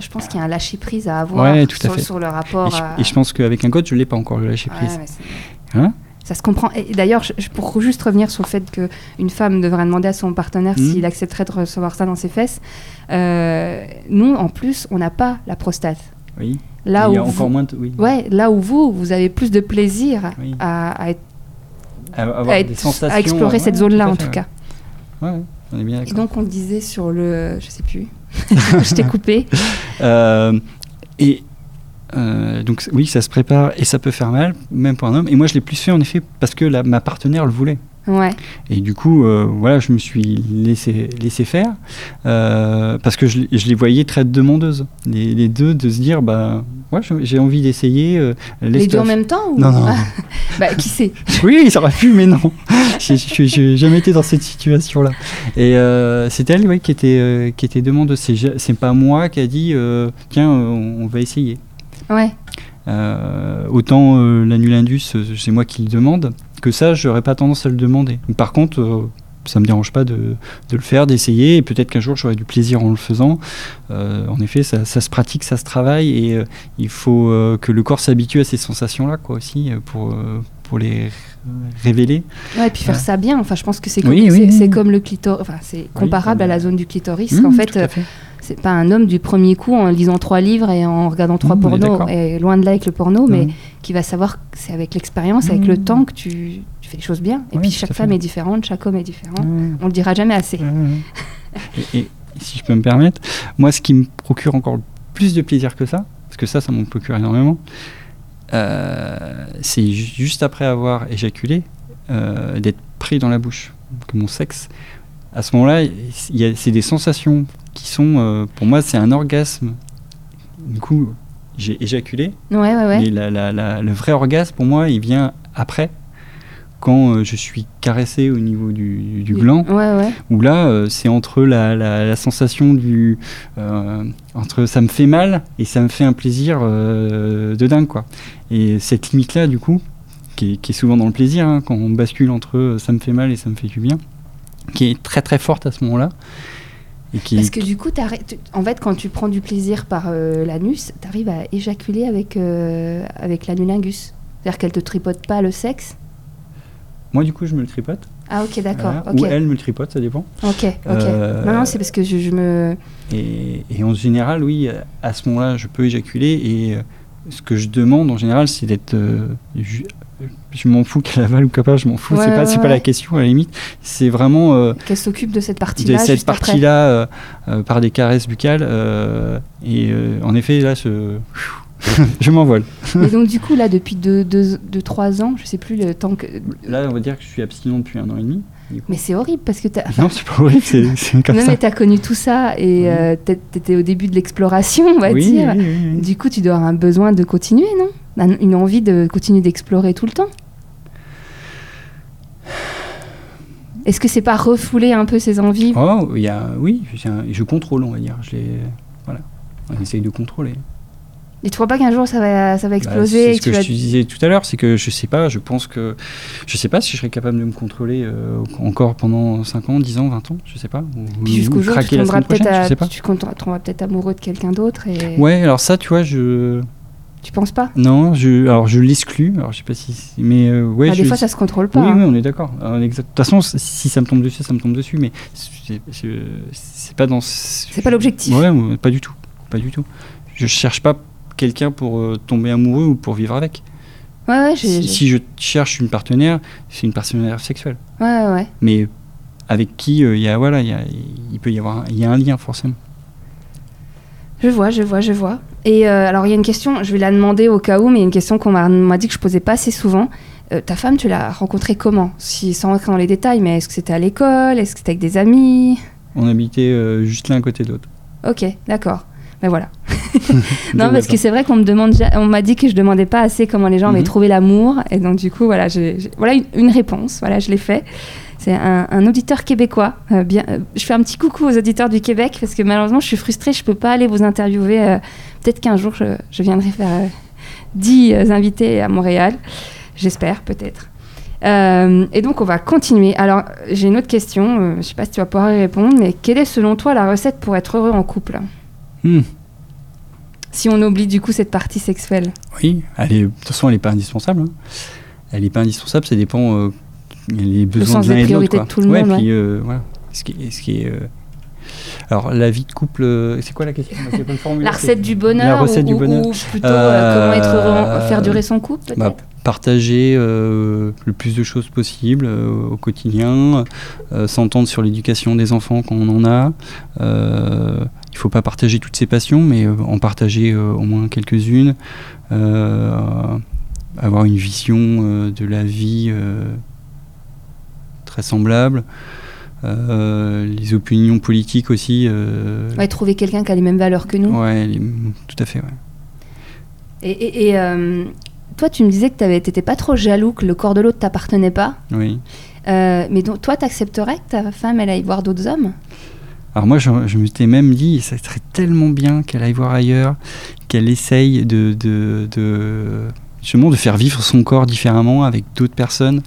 je pense qu'il y a un lâcher prise à avoir Ouais, tout à sur, fait. sur le et rapport. je, à- et je pense qu'avec un code, je l'ai pas encore le lâcher Ouais, prise. mais c'est- Hein? Ça se comprend. Et d'ailleurs, pour juste revenir sur le fait qu'une femme devrait demander à son partenaire Mhm. s'il accepterait de recevoir ça dans ses fesses, euh, nous, en plus, on n'a pas la prostate. Oui. Là il y a où encore vous, moins de, oui. ouais, là où vous, vous avez plus de plaisir Oui. à, à être- À, avoir à des être- sensations, à explorer ouais, cette zone-là, à en tout cas. Ouais, on est bien Et donc, on disait sur le. Je sais plus. je t'ai coupé. Euh, et euh, donc oui, ça se prépare et ça peut faire mal, même pour un homme. Et moi, je l'ai plus fait en effet parce que la- ma partenaire le voulait. Ouais. Et du coup, euh, voilà, je me suis laissé, laissé faire euh, parce que je, les- je les voyais très demandeuses, les, les deux, de se dire, bah, ouais, j'ai- envie d'essayer. euh, Les deux en même temps ou- Non, non. bah, qui sait Oui, ça aurait pu, mais non. J'ai- J'ai j'ai jamais été dans cette situation-là. Et c'est elle, ouais, qui était, qui était demandeuse. C'est pas moi qui a dit, tiens, on, on va essayer. Ouais. Euh, autant euh, l'annulindus, c'est moi qui le demande, que ça, j'aurais pas tendance à le demander. Par contre, euh, ça me dérange pas de, de le faire, d'essayer, et peut-être qu'un jour j'aurai du plaisir en le faisant. Euh, en effet, ça, ça se pratique, ça se travaille, et euh, il faut euh, que le corps s'habitue à ces sensations-là, quoi, aussi, pour, pour les révéler. Ouais, et puis faire Ouais. ça bien. Enfin, je pense que c'est comme, Oui, oui, c'est- oui. c'est comme le clitoris. Enfin, c'est comparable à la zone du clitoris. Mmh, fait, euh, fait. C'est pas un homme du premier coup en lisant trois livres et en regardant trois Mmh, pornos. Et loin de là avec le porno, mais Mhm. qui va savoir que c'est avec l'expérience, avec le Mmh. temps que tu, tu fais les choses bien. Et puis chaque femme fait. est différente, chaque homme est différent. Ouais. On le dira jamais assez. Et, et si je peux me permettre, moi, ce qui me procure encore plus de plaisir que ça, parce que ça, ça m'en procure énormément, euh, c'est ju- juste après avoir éjaculé, euh, d'être pris dans la bouche, que mon sexe. À ce moment-là, c'est des sensations qui sont, euh, pour moi, c'est un orgasme. Du coup, j'ai éjaculé, Ouais, ouais, ouais. mais la- la- la- le vrai orgasme, pour moi, il vient après, quand euh, je suis caressé au niveau du, du gland Ouais, ouais. où là euh, c'est entre la, sensation du euh, entre ça me fait mal et ça me fait un plaisir euh, de dingue quoi et cette limite là du coup qui est, qui est souvent dans le plaisir hein, quand on bascule entre ça me fait mal et ça me fait du bien qui est très très forte à ce moment là et qui Parce que du coup, en fait, quand tu prends du plaisir par euh, l'anus, tu arrives à éjaculer avec, euh, avec l'anulingus. C'est-à-dire qu'elle te tripote pas le sexe. moi du coup je me le tripote Ah, ok, d'accord. ou elle me le tripote ça dépend Ok, ok. Euh, Non, non, c'est parce que je, je me. Et, et en général, oui, à ce moment-là, je peux éjaculer. Et ce que je demande en général, c'est d'être. Je m'en fous qu'elle avale ou qu'elle pas, je m'en fous. Ouais, c'est pas, ouais, pas la question à la limite. C'est vraiment euh, Qu'elle s'occupe de cette de partie-là. cette juste après. partie-là euh, euh, par des caresses buccales. et en effet, là, je, je m'envole. Et donc, du coup, là, depuis 2-3 deux, deux, deux, trois ans, je sais plus le temps que. Là, on va dire que je suis abstinent depuis un an et demi. Mais c'est horrible parce que t'as. Non, c'est pas horrible, c'est comme non, ça. mais t'as connu tout ça et Oui. euh, t'étais au début de l'exploration, on va oui, dire. oui. Du coup, tu dois avoir un besoin de continuer, non? Une envie de continuer d'explorer tout le temps Est-ce que c'est pas refouler un peu ces envies? Oh, y a, oui, je contrôle, on va dire. Je voilà, on essaye de contrôler. Et tu crois pas qu'un jour ça va, ça va Bah, exploser c'est ce que que je te disais tout à l'heure, c'est que je sais pas, je pense que je sais pas si je serais capable de me contrôler euh, encore pendant 5 ans, 10 ans, 20 ans, je sais pas. Ou, jusqu'au jour où tu peut-être tomberas peut-être amoureux de quelqu'un d'autre et Ouais, alors ça, tu vois, je tu penses pas? Non, je alors je l'exclus. Alors je sais pas si mais euh, ouais, Ah, Des je- fois ça se contrôle pas. Oui, hein. oui, on est d'accord. De toute façon, si ça me tombe dessus, ça me tombe dessus, mais c'est pas dans. C'est pas l'objectif. Ouais, pas du tout, pas du tout. Je cherche pas quelqu'un pour euh, tomber amoureux ou pour vivre avec. Ouais, ouais, Si, si je cherche une partenaire, c'est une partenaire sexuelle. ouais, ouais, ouais. Mais avec qui il y a voilà, il peut y avoir il y a un lien forcément. Je vois, je vois, je vois. Et alors il y a une question, je vais la demander au cas où, mais il y a une question qu'on m'a dit que je posais pas assez souvent. ta femme, tu l'as rencontrée comment? Si, Sans rentrer dans les détails, mais est-ce que c'était à l'école? Est-ce que c'était avec des amis? On habitait juste l'un à côté de l'autre. Ok, d'accord. Ben voilà. non, parce que c'est vrai qu'on me demande, on m'a dit que je demandais pas assez comment les gens avaient mhm. trouvé l'amour, et donc du coup, voilà, voilà une, réponse. Voilà, je l'ai fait. C'est un, auditeur québécois. Euh, bien, euh, je fais un petit coucou aux auditeurs du Québec parce que malheureusement, je suis frustrée, je peux pas aller vous interviewer. Euh, peut-être qu'un jour, je, viendrai faire 10 invités à Montréal. J'espère, peut-être. et donc, on va continuer. Alors, j'ai une autre question. je ne sais pas si tu vas pouvoir y répondre, mais quelle est selon toi la recette pour être heureux en couple? Hmm. Si on oublie du coup cette partie sexuelle. Oui, elle est, de toute façon, elle n'est pas indispensable. Hein. Elle n'est pas indispensable, ça dépend euh, les besoins de l'un et de l'autre. tout le monde. Puis, euh, voilà. Ce qui, ce qui est, euh, Alors, la vie de couple, euh, c'est quoi la question La recette du bonheur La recette ou, du bonheur. Ou plutôt comment être heureux, faire durer son couple bah, Partager le plus de choses possible au quotidien, s'entendre sur l'éducation des enfants quand on en a il faut pas partager toutes ses passions, mais euh, en partager euh, au moins quelques-unes, euh, avoir une vision de la vie très semblable. Les opinions politiques aussi. Ouais, trouver quelqu'un qui a les mêmes valeurs que nous. Ouais, tout à fait. Ouais. Et, toi, tu me disais que tu n'étais pas trop jaloux que le corps de l'autre t'appartenait pas. Oui. mais donc, toi, tu accepterais que ta femme elle aille voir d'autres hommes? Alors moi, je, je m'étais même dit, ça serait tellement bien qu'elle aille voir ailleurs, qu'elle essaye de, de, de, justement de faire vivre son corps différemment avec d'autres personnes,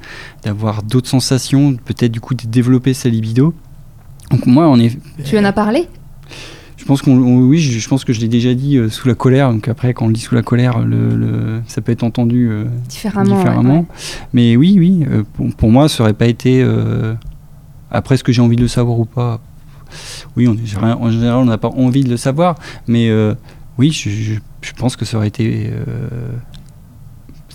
d'avoir d'autres sensations, peut-être du coup de développer sa libido. Donc moi, on est. Tu en as parlé? Je pense qu'on, oui, je, pense que je l'ai déjà dit euh, sous la colère. Donc après, quand on le dit sous la colère, le, ça peut être entendu euh, différemment. Mais oui, oui, euh, pour, pour, moi, ça aurait pas été. après, ce que j'ai envie de le savoir ou pas, oui, on, en général, on n'a pas envie de le savoir, mais oui, je, pense que ça aurait été.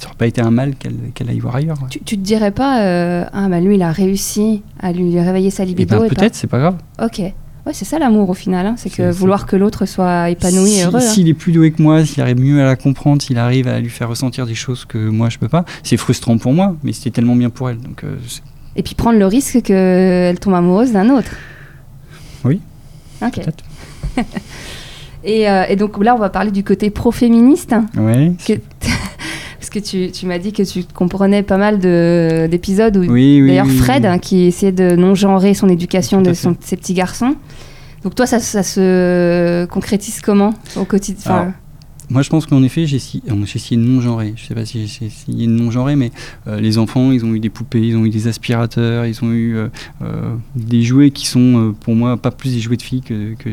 Euh, ça n'aurait pas été un mal qu'elle aille voir ailleurs. Tu, tu te dirais pas, euh, ah bah lui il a réussi à lui réveiller sa libido eh ben, Peut-être, c'est pas grave. Ok. Ouais, c'est ça l'amour au final, hein. c'est que vouloir que l'autre soit épanoui et heureux. Hein. S'il est plus doué que moi, s'il arrive mieux à la comprendre, s'il arrive à lui faire ressentir des choses que moi je peux pas, c'est frustrant pour moi, mais c'était tellement bien pour elle. Donc, et puis prendre le risque qu'elle tombe amoureuse d'un autre. Oui. Ok. et, euh, et, donc là, on va parler du côté pro-féministe. Oui. Parce que tu, tu m'as dit que tu comprenais pas mal d'épisodes où oui, oui, d'ailleurs Fred hein, qui essayait de non-genrer son éducation de, son, ses petits garçons. Donc toi, ça, ça se concrétise comment au quotidien moi, je pense qu'en effet, j'ai essayé, essayé de non-genrer. Je sais pas si j'ai essayé de non-genrer, mais euh, les enfants, ils ont eu des poupées, ils ont eu des aspirateurs, ils ont eu euh, euh, des jouets qui sont, pour moi, pas plus des jouets de filles que, que,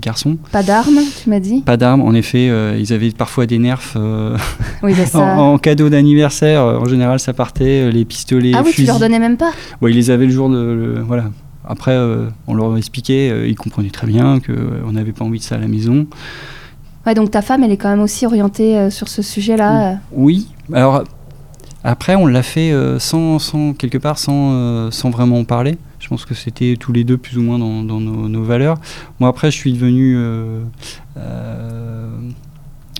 garçons. Pas d'armes, tu m'as dit Pas d'armes, en effet. ils avaient parfois des nerfs oui, bah en, cadeau d'anniversaire. en général, ça partait, les pistolets. Ah oui, tu leur donnais même pas Oui, ils les avaient le jour de. voilà. Après, on leur expliquait, ils comprenaient très bien qu'on n'avait pas envie de ça à la maison. Ouais, donc ta femme, elle est quand même aussi orientée euh, sur ce sujet-là. Euh. Oui. Alors après, on l'a fait euh, sans, sans, quelque part sans, sans vraiment en parler. Je pense que c'était tous les deux plus ou moins dans, dans nos, valeurs. Moi, après, je suis devenu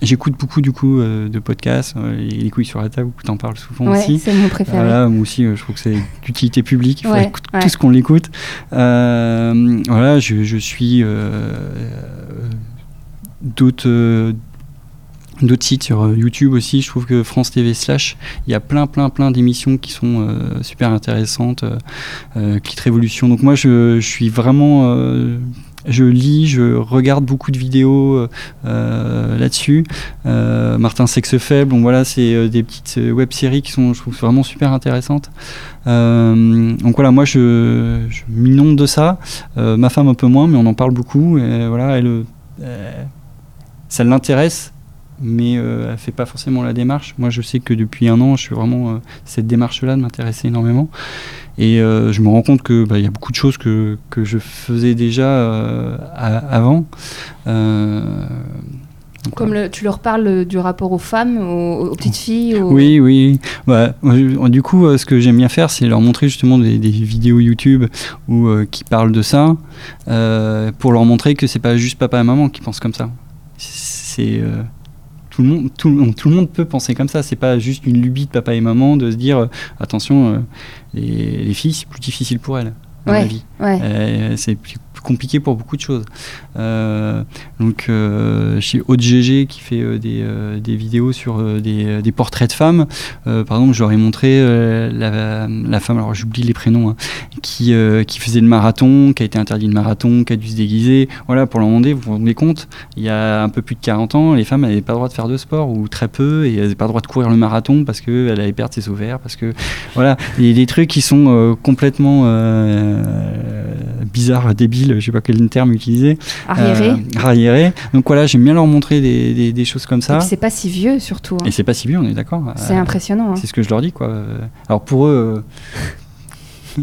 J'écoute beaucoup du coup de podcasts, les couilles sur la table, tu en parles souvent ouais, aussi. c'est mon préféré. moi aussi, je trouve que c'est d'utilité publique, il faut écouter tout ce qu'on l'écoute. voilà, je, je suis d'autres euh, d'autres sites sur euh, YouTube aussi. Je trouve que France TV slash, il y a plein, plein, plein d'émissions qui sont euh, super intéressantes. Euh, Clit Révolution. Donc moi, je, je suis vraiment, je lis, je regarde beaucoup de vidéos là-dessus. Martin Sexe Faible. Donc voilà, c'est des petites web-séries qui sont, je trouve, vraiment super intéressantes. donc voilà, moi, je, je m'inonde de ça. ma femme un peu moins, mais on en parle beaucoup. Et voilà, elle ça l'intéresse, mais euh, elle fait pas forcément la démarche. Moi, je sais que depuis un an, je suis vraiment euh, cette démarche-là de m'intéresser énormément, et euh, je me rends compte que bah, il y a beaucoup de choses que, que je faisais déjà avant. Donc, Comme le- tu leur parles du rapport aux femmes, aux, aux petites filles aux- Oui, oui. Moi, Du coup, euh, ce que j'aime bien faire, c'est leur montrer justement des, des vidéos YouTube où, euh, qui parlent de ça, euh, pour leur montrer que c'est pas juste papa et maman qui pensent comme ça. C'est euh, tout le monde, tout, le monde- tout le monde peut penser comme ça. C'est pas juste une lubie de papa et maman de se dire euh, attention, euh, les, les filles c'est plus difficile pour elles dans la Ouais. vie. Ouais. Euh, c'est plus compliqué pour beaucoup de choses. Euh, donc, euh, chez OGG qui fait euh, des, des vidéos sur des, des portraits de femmes, par exemple, je leur ai montré la, la femme, alors j'oublie les prénoms, hein, qui, qui faisait le marathon, qui a été interdit de marathon, qui a dû se déguiser. Voilà, pour demander, vous vous rendez compte, il y a un peu plus de 40 ans, les femmes n'avaient pas le droit de faire de sport, ou très peu, et elles n'avaient pas le droit de courir le marathon parce qu'elles allaient perdre ses ovaires, parce que. Voilà, il y a des trucs qui sont complètement bizarres, débiles, je sais pas quel terme utiliser. Arriéré. Euh, arriérés. Donc voilà, j'aime bien leur montrer des, des- des choses comme ça. c'est pas si vieux surtout. hein. Et c'est pas si vieux, on est d'accord. C'est impressionnant. hein. C'est ce que je leur dis, quoi. Alors pour eux,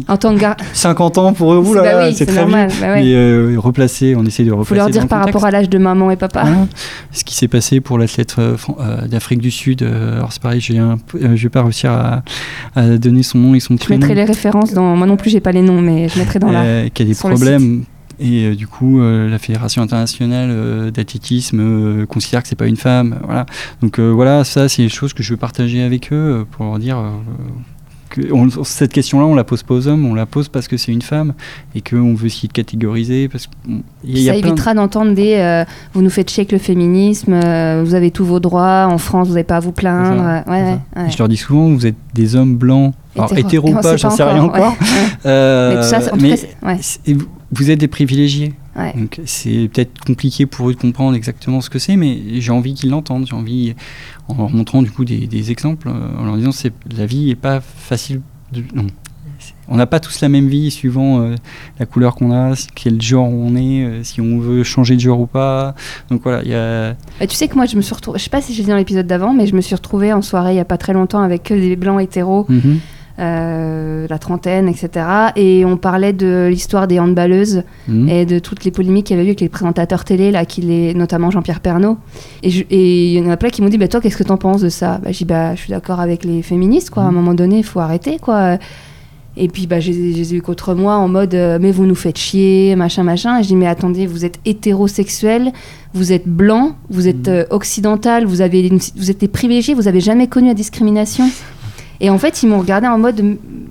En tant que gars, euh, 50 ans pour eux, c'est oula, bah oui, c'est très normal. vieux. bah ouais. Mais euh, replacer, on essaie de replacer. Faut leur dire par rapport à l'âge de maman et papa. Ce qui s'est passé pour l'athlète euh, euh, d'Afrique du Sud, euh, alors c'est pareil, j'ai un je vais pas réussir à, à donner son nom et son Je prénom. mettrai les références dans. Moi non plus, j'ai pas les noms, mais je mettrai dans la. qui a des problèmes. Et euh, du coup, euh, la Fédération internationale euh, d'athlétisme considère que c'est pas une femme. Voilà. Donc voilà, ça, c'est des choses que je veux partager avec eux pour leur dire. que on- cette question-là, on la pose pas aux hommes, on la pose parce que c'est une femme et qu'on veut essayer de catégoriser. Parce y a ça évitera d'entendre des euh, vous nous faites chier avec le féminisme, euh, vous avez tous vos droits, en France vous n'avez pas à vous plaindre. Ça, ouais, Je leur dis souvent, vous êtes des hommes blancs. Alors, Hétéro- hétéro pas, j'en sais rien encore, Mais tout ça, en tout mais cas, vous- êtes des privilégiés. Ouais. Donc c'est peut-être compliqué pour eux de comprendre exactement ce que c'est, mais j'ai envie qu'ils l'entendent. J'ai envie, en leur montrant du coup des, des exemples, euh, en leur disant c'est la vie est pas facile. De, non. C'est- On n'a pas tous la même vie suivant euh, la couleur qu'on a, quel genre on est, euh, si on veut changer de genre ou pas. Donc voilà, il y a. Bah, tu sais que moi je me suis retrouvée, je sais pas si j'ai dit dans l'épisode d'avant, mais je me suis retrouvée en soirée il y a pas très longtemps avec que des blancs hétéros, Mhm. Euh, la trentaine, etc. Et on parlait de l'histoire des handballeuses Mhm. et de toutes les polémiques qu'il y avait eu avec les présentateurs télé, là, qui les, notamment Jean-Pierre Pernaud. Et il y en a plein qui m'ont dit, bah, toi, qu'est-ce que t'en penses de ça? Bah, Je dis, bah, je suis d'accord avec les féministes, quoi. À un Mhm. moment donné, il faut arrêter, quoi. Et puis, bah, j'ai j'ai eu contre moi en mode, euh, mais vous nous faites chier, machin, machin. Et je dis, mais attendez, vous êtes hétérosexuel, vous êtes blanc, vous êtes Mhm. euh, occidental, vous, avez une- vous êtes des privilégiés, vous avez jamais connu la discrimination. Et en fait, ils m'ont regardé en mode,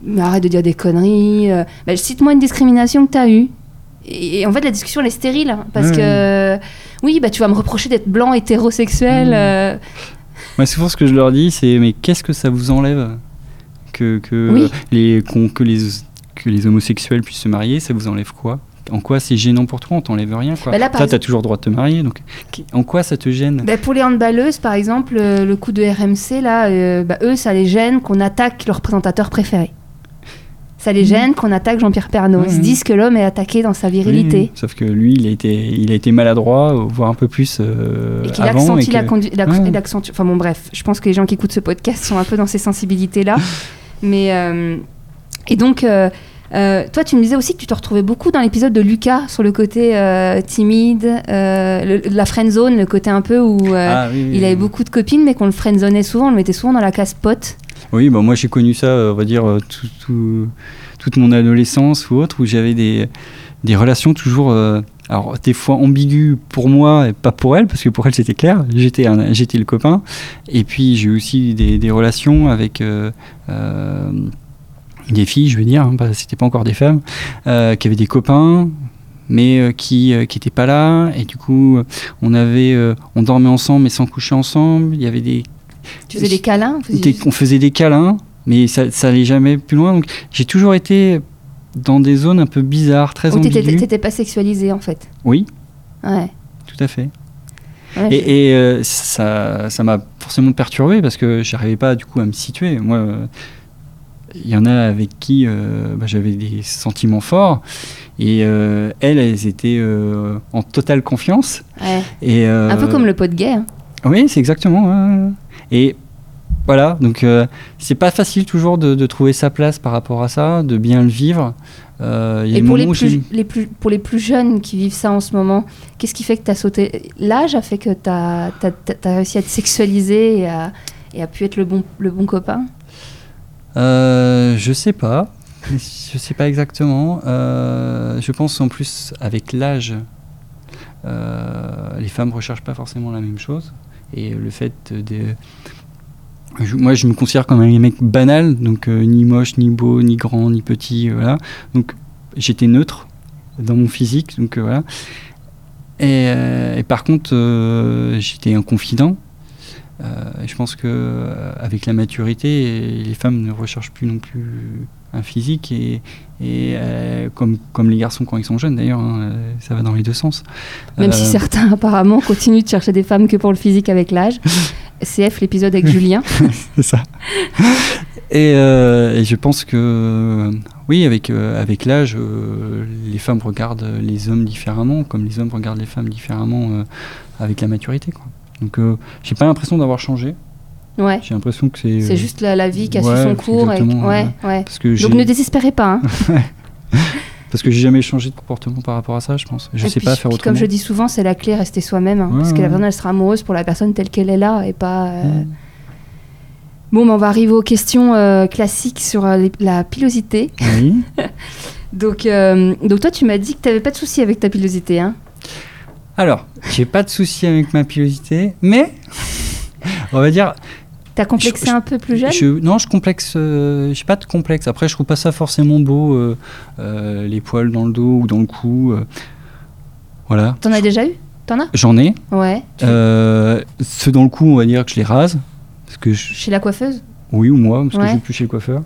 mais arrête de dire des conneries. euh, bah, cite-moi une discrimination que tu as eue. Et, et en fait, la discussion, elle est stérile. hein, parce que, oui, bah, tu vas me reprocher d'être blanc, hétérosexuel. Mhm. euh, Moi, souvent, ce que je leur dis, c'est mais qu'est-ce que ça vous enlève que, que, Oui. les, que, les, que les homosexuels puissent se marier Ça vous enlève quoi? En quoi c'est gênant pour toi? On t'enlève rien, quoi. Bah là, par Toi, exemple- t'as toujours le droit de te marier, donc en quoi ça te gêne? Bah, pour les handballeuses, par exemple, euh, le coup de RMC, là, euh, bah, eux, ça les gêne qu'on attaque leur présentateur préféré. Ça les Mhm. gêne qu'on attaque Jean-Pierre Pernaut. Ils se Mhm. disent que l'homme est attaqué dans sa virilité. Oui. Sauf que lui, il a été, il a été maladroit, euh, voire un peu plus euh, et qu'il avant. accentue et la que- conduite. Ouais. Enfin bon, bref, je pense que les gens qui écoutent ce podcast sont un peu dans ces sensibilités-là. Mais. euh, et donc. Euh, toi, tu me disais aussi que tu te retrouvais beaucoup dans l'épisode de Lucas sur le côté euh, timide, euh, le- la friend zone, le côté un peu où Ah, oui, oui, il avait oui. beaucoup de copines, mais qu'on le friendzonait souvent, on le mettait souvent dans la casse pote. Oui, bah, moi j'ai connu ça, on va dire, tout- tout- toute mon adolescence ou autre, où j'avais des, des relations toujours, alors des fois ambiguës pour moi et pas pour elle, parce que pour elle c'était clair, j'étais, un- j'étais le copain. Et puis j'ai eu aussi des, des relations avec des filles, je veux dire, hein, pas- c'était pas encore des femmes, euh, qui avaient des copains mais euh, qui euh, qui étaient pas là et du coup euh, on avait euh, on dormait ensemble mais sans coucher ensemble il y avait des Tu faisais des câlins des- on faisait des câlins, mais ça, ça allait jamais plus loin. Donc j'ai toujours été dans des zones un peu bizarres, très ambiguës. t'étais pas sexualisé en fait. Oui, Ouais. tout à fait. Ouais, Et, et, euh, ça, ça m'a forcément perturbé parce que j'arrivais pas du coup à me situer. Moi, euh, il y en a avec qui euh, bah, j'avais des sentiments forts et euh, elles, elles étaient euh, en totale confiance. ouais. Et, euh, Un peu comme le pot de gay. hein. Oui, c'est exactement. Et Voilà, donc euh, c'est pas facile toujours de, de trouver sa place par rapport à ça, de bien le vivre. Euh, il y a Et pour les, plus, j'ai- les plus, pour les plus jeunes qui vivent ça en ce moment, qu'est-ce qui fait que tu as sauté? L'âge a fait que tu as, réussi à te sexualiser et à, et à pu être le bon, le bon copain? Euh, je sais pas. Je sais pas exactement. Euh, je pense en plus avec l'âge, euh, les femmes recherchent pas forcément la même chose. Et le fait de. moi, je me considère comme un mec banal, donc euh, ni moche, ni beau, ni grand, ni petit, voilà. Donc j'étais neutre dans mon physique, donc euh, voilà. Et, euh, et par contre, euh, j'étais un confident. Euh, et je pense que euh, avec la maturité, les femmes ne recherchent plus non plus un physique et, et, euh, comme, comme les garçons quand ils sont jeunes d'ailleurs, hein, ça va dans les deux sens. Même si certains apparemment continuent de chercher des femmes que pour le physique avec l'âge. CF l'épisode avec Julien. c'est ça. Et, euh, et je pense que oui, avec, avec l'âge, les femmes regardent les hommes différemment, comme les hommes regardent les femmes différemment avec la maturité. Quoi. Donc euh, j'ai pas l'impression d'avoir changé. Ouais. J'ai l'impression que c'est. C'est juste la, la vie qui a Ouais, suivi son cours. et- ouais, ouais. Parce que Donc ne désespérez pas. hein. parce que j'ai jamais changé de comportement par rapport à ça, je pense. Je Et sais puis- pas faire autrement. Comme je dis souvent, c'est la clé, rester soi-même. hein, parce que la personne, elle sera amoureuse pour la personne telle qu'elle est là et pas. euh. Bon, ben, on va arriver aux questions euh, classiques sur euh, la pilosité. Oui. Donc, euh, donc toi, tu m'as dit que tu n'avais pas de souci avec ta pilosité. Hein Alors, j'ai pas de souci avec ma pilosité, mais on va dire T'as complexé Je- un peu plus jeune Je, non, je complexe. euh, j'ai pas de complexe. Après, je trouve pas ça forcément beau, euh, euh, les poils dans le dos ou dans le cou. voilà. T'en as déjà eu? T'en as? J'en ai. Ouais. Ceux dans le cou, on va dire que je les rase. Parce que je- Chez la coiffeuse? Oui ou moi, parce Ouais. que je vais plus chez le coiffeur.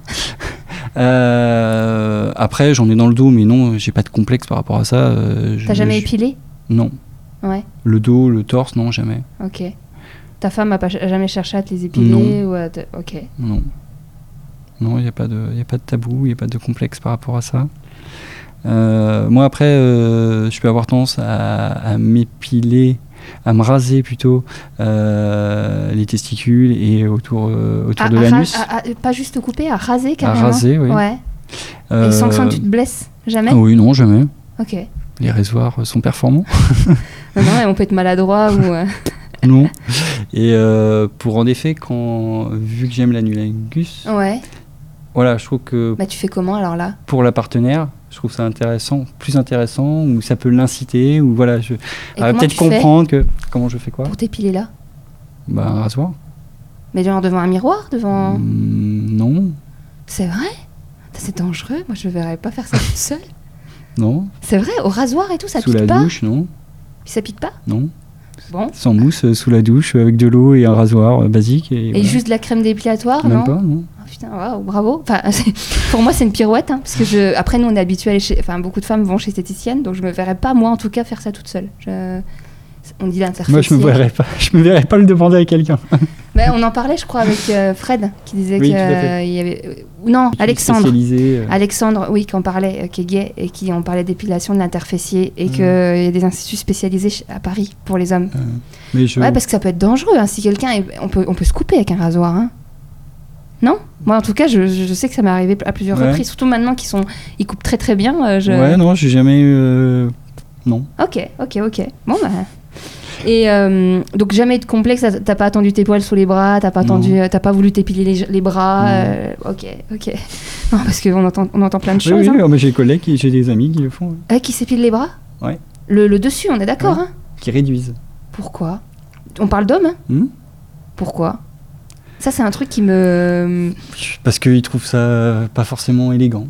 Après, j'en ai dans le dos, mais non, j'ai pas de complexe par rapport à ça. T'as jamais épilé? Non. Ouais, Le dos, le torse, non, jamais. ok. Ta femme a, pas, jamais cherché à te les épiler ou à te- Ok. Non. Non, il n'y a, pas de- y a pas de tabou, il n'y a pas de complexe par rapport à ça. Euh, moi, après, euh, je peux avoir tendance à, à m'épiler, à me raser plutôt euh, les testicules et autour, euh, autour À- de à l'anus. à- à- Pas juste couper, à raser À carrément raser, oui. Ouais. Et sans que tu te blesses Jamais? Oui, non, jamais. Ok. Les rasoirs sont performants. Non, non, et on peut être maladroit ou. euh, non. Et euh, pour en effet, quand, vu que j'aime l'anulingus, Ouais. voilà, je trouve que Bah, tu fais comment alors là? pour la partenaire, je trouve ça intéressant, plus intéressant, ou ça peut l'inciter, ou voilà, je peut-être comprendre que comment je fais quoi? Pour t'épiler là? Bah un rasoir. Mais genre devant un miroir Devant. Hmm, non, C'est vrai? C'est dangereux. Moi, je ne verrais pas faire ça toute seule. Non. C'est vrai Au rasoir et tout, ça sous pique la pas douche, non, ça pique pas non. Bon. Sans mousse, euh, sous la douche, avec de l'eau et un rasoir euh, basique. Et, juste de la crème dépilatoire, Même non pas, non. Oh, putain, waouh, bravo. Enfin, pour moi, c'est une pirouette, hein, parce que je, après, nous, on est habitués à aller chez, enfin, beaucoup de femmes vont chez esthéticienne, donc je me verrais pas, moi, en tout cas, faire ça toute seule. Je- on dit l'interfécier. Moi, je me verrais pas. Je me verrais pas le demander à quelqu'un. Mais on en parlait, je crois, avec euh, Fred, qui disait Oui, fait. euh, y avait, euh, non, Alexandre. Alexandre, oui, qui en parlait, qui est gay et qui en parlait d'épilation de l'interfécier et Mhm. qu'il y a des instituts spécialisés à Paris pour les hommes. mais je. Ouais, parce que ça peut être dangereux. hein, si quelqu'un, est- on peut, on peut se couper avec un rasoir. Hein. Non? Moi, en tout cas, je, je sais que ça m'est arrivé à plusieurs Ouais. reprises. Surtout maintenant qu'ils sont, ils coupent très très bien. je... Ouais, non, j'ai jamais. euh, Non. Ok, ok, ok. Bon bah. Et euh, donc jamais de complexe. T'as pas attendu tes poils sous les bras. T'as pas attendu. euh, T'as pas voulu t'épiler les, les bras. Euh, ok, ok. Non, parce qu'on entend, on entend plein de Oui, choses. oui, hein. oui, mais j'ai des collègues, j'ai des amis qui le font, hein, Euh, qui s'épile les bras Ouais. Le, le dessus, on est d'accord. Ouais. Hein qui réduisent. Pourquoi? On parle d'hommes hein Hmm? Pourquoi? Ça, c'est un truc qui me. Parce qu'ils trouvent ça pas forcément élégant.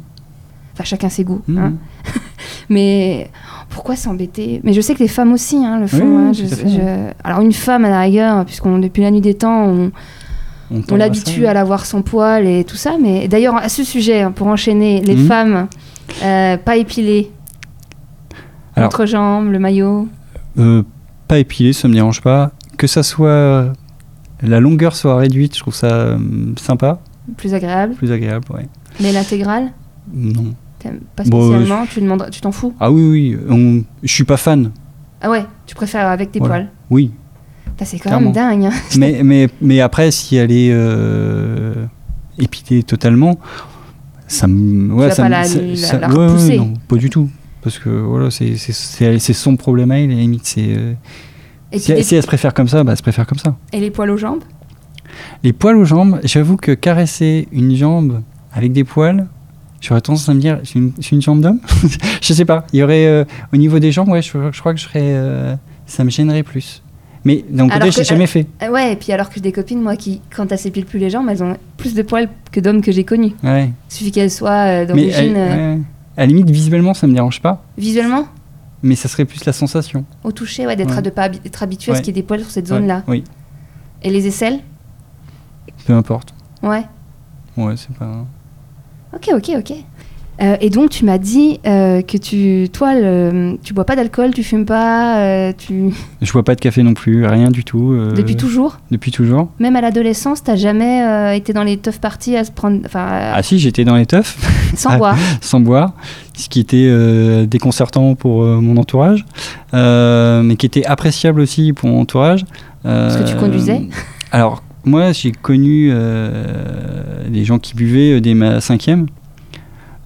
Enfin, chacun ses goûts. Mhm. hein. Mais pourquoi s'embêter? Mais je sais que les femmes aussi hein, le font. Oui, oui, hein. Je- à je- Alors, une femme, à la rigueur, puisqu'on depuis la nuit des temps, on, On, on tend à l'habitue ça, à la voir sans poil et tout ça. Mais d'ailleurs, à ce sujet, hein, pour enchaîner, les Mhm. femmes euh, pas épilées, Alors- entre-jambes, le maillot. Euh, pas épilé, ça me dérange pas. Que ça soit. La longueur soit réduite, je trouve ça euh, sympa, Plus agréable. plus agréable, ouais. Mais l'intégrale, Non. T'aimes pas Bon, spécialement. tu demandes, tu t'en fous Ah oui, oui, on- je suis pas fan. Ah ouais, tu préfères avec tes Voilà. poils. Oui. C'est quand Clairement. même dingue. hein. mais, mais, mais après, si elle est euh, épitée totalement, ça me. Ouais, ça pas me- la- ça- la- ça- la ouais, ouais, repousser. non, pas du tout. Parce que voilà, c'est son problème à elle, à la limite. c'est, euh, Et, si, les, si elle se préfère comme ça, bah, elle se préfère comme ça. et les poils aux jambes? Les poils aux jambes, j'avoue que caresser une jambe avec des poils, j'aurais tendance à me dire, c'est une, c'est une jambe d'homme Je sais pas. Il y aurait, euh, au niveau des jambes, ouais, je, je crois que je serais, euh, ça me gênerait plus. Mais d'un côté, je l'ai jamais fait. Euh, Ouais, et puis alors que j'ai des copines, moi, qui, quand elles s'épilent plus les jambes, elles ont plus de poils que d'hommes que j'ai connus. Ouais. Il suffit qu'elles soient d'origine à, ouais. à la limite, visuellement, ça me dérange pas. visuellement, Mais ça serait plus la sensation. au toucher, ouais, d'être Ouais. pas habi- habitué à ce qu'il y ait des poils sur cette zone-là. Oui, Et les aisselles peu importe. Ouais. Ouais, c'est pas. Ok, ok, ok. Euh, et donc, tu m'as dit euh, que tu, toi, le- tu bois pas d'alcool, tu fumes pas, euh, tu... Je bois pas de café non plus, rien du tout. depuis toujours? Depuis toujours. Même à l'adolescence, t'as jamais été dans les tough parties à se prendre, enfin, Ah si, j'étais dans les teufs, sans boire. sans boire, ce qui était déconcertant pour mon entourage, mais qui était appréciable aussi pour mon entourage. Parce que tu conduisais Alors, moi, j'ai connu euh, des gens qui buvaient euh, dès ma cinquième.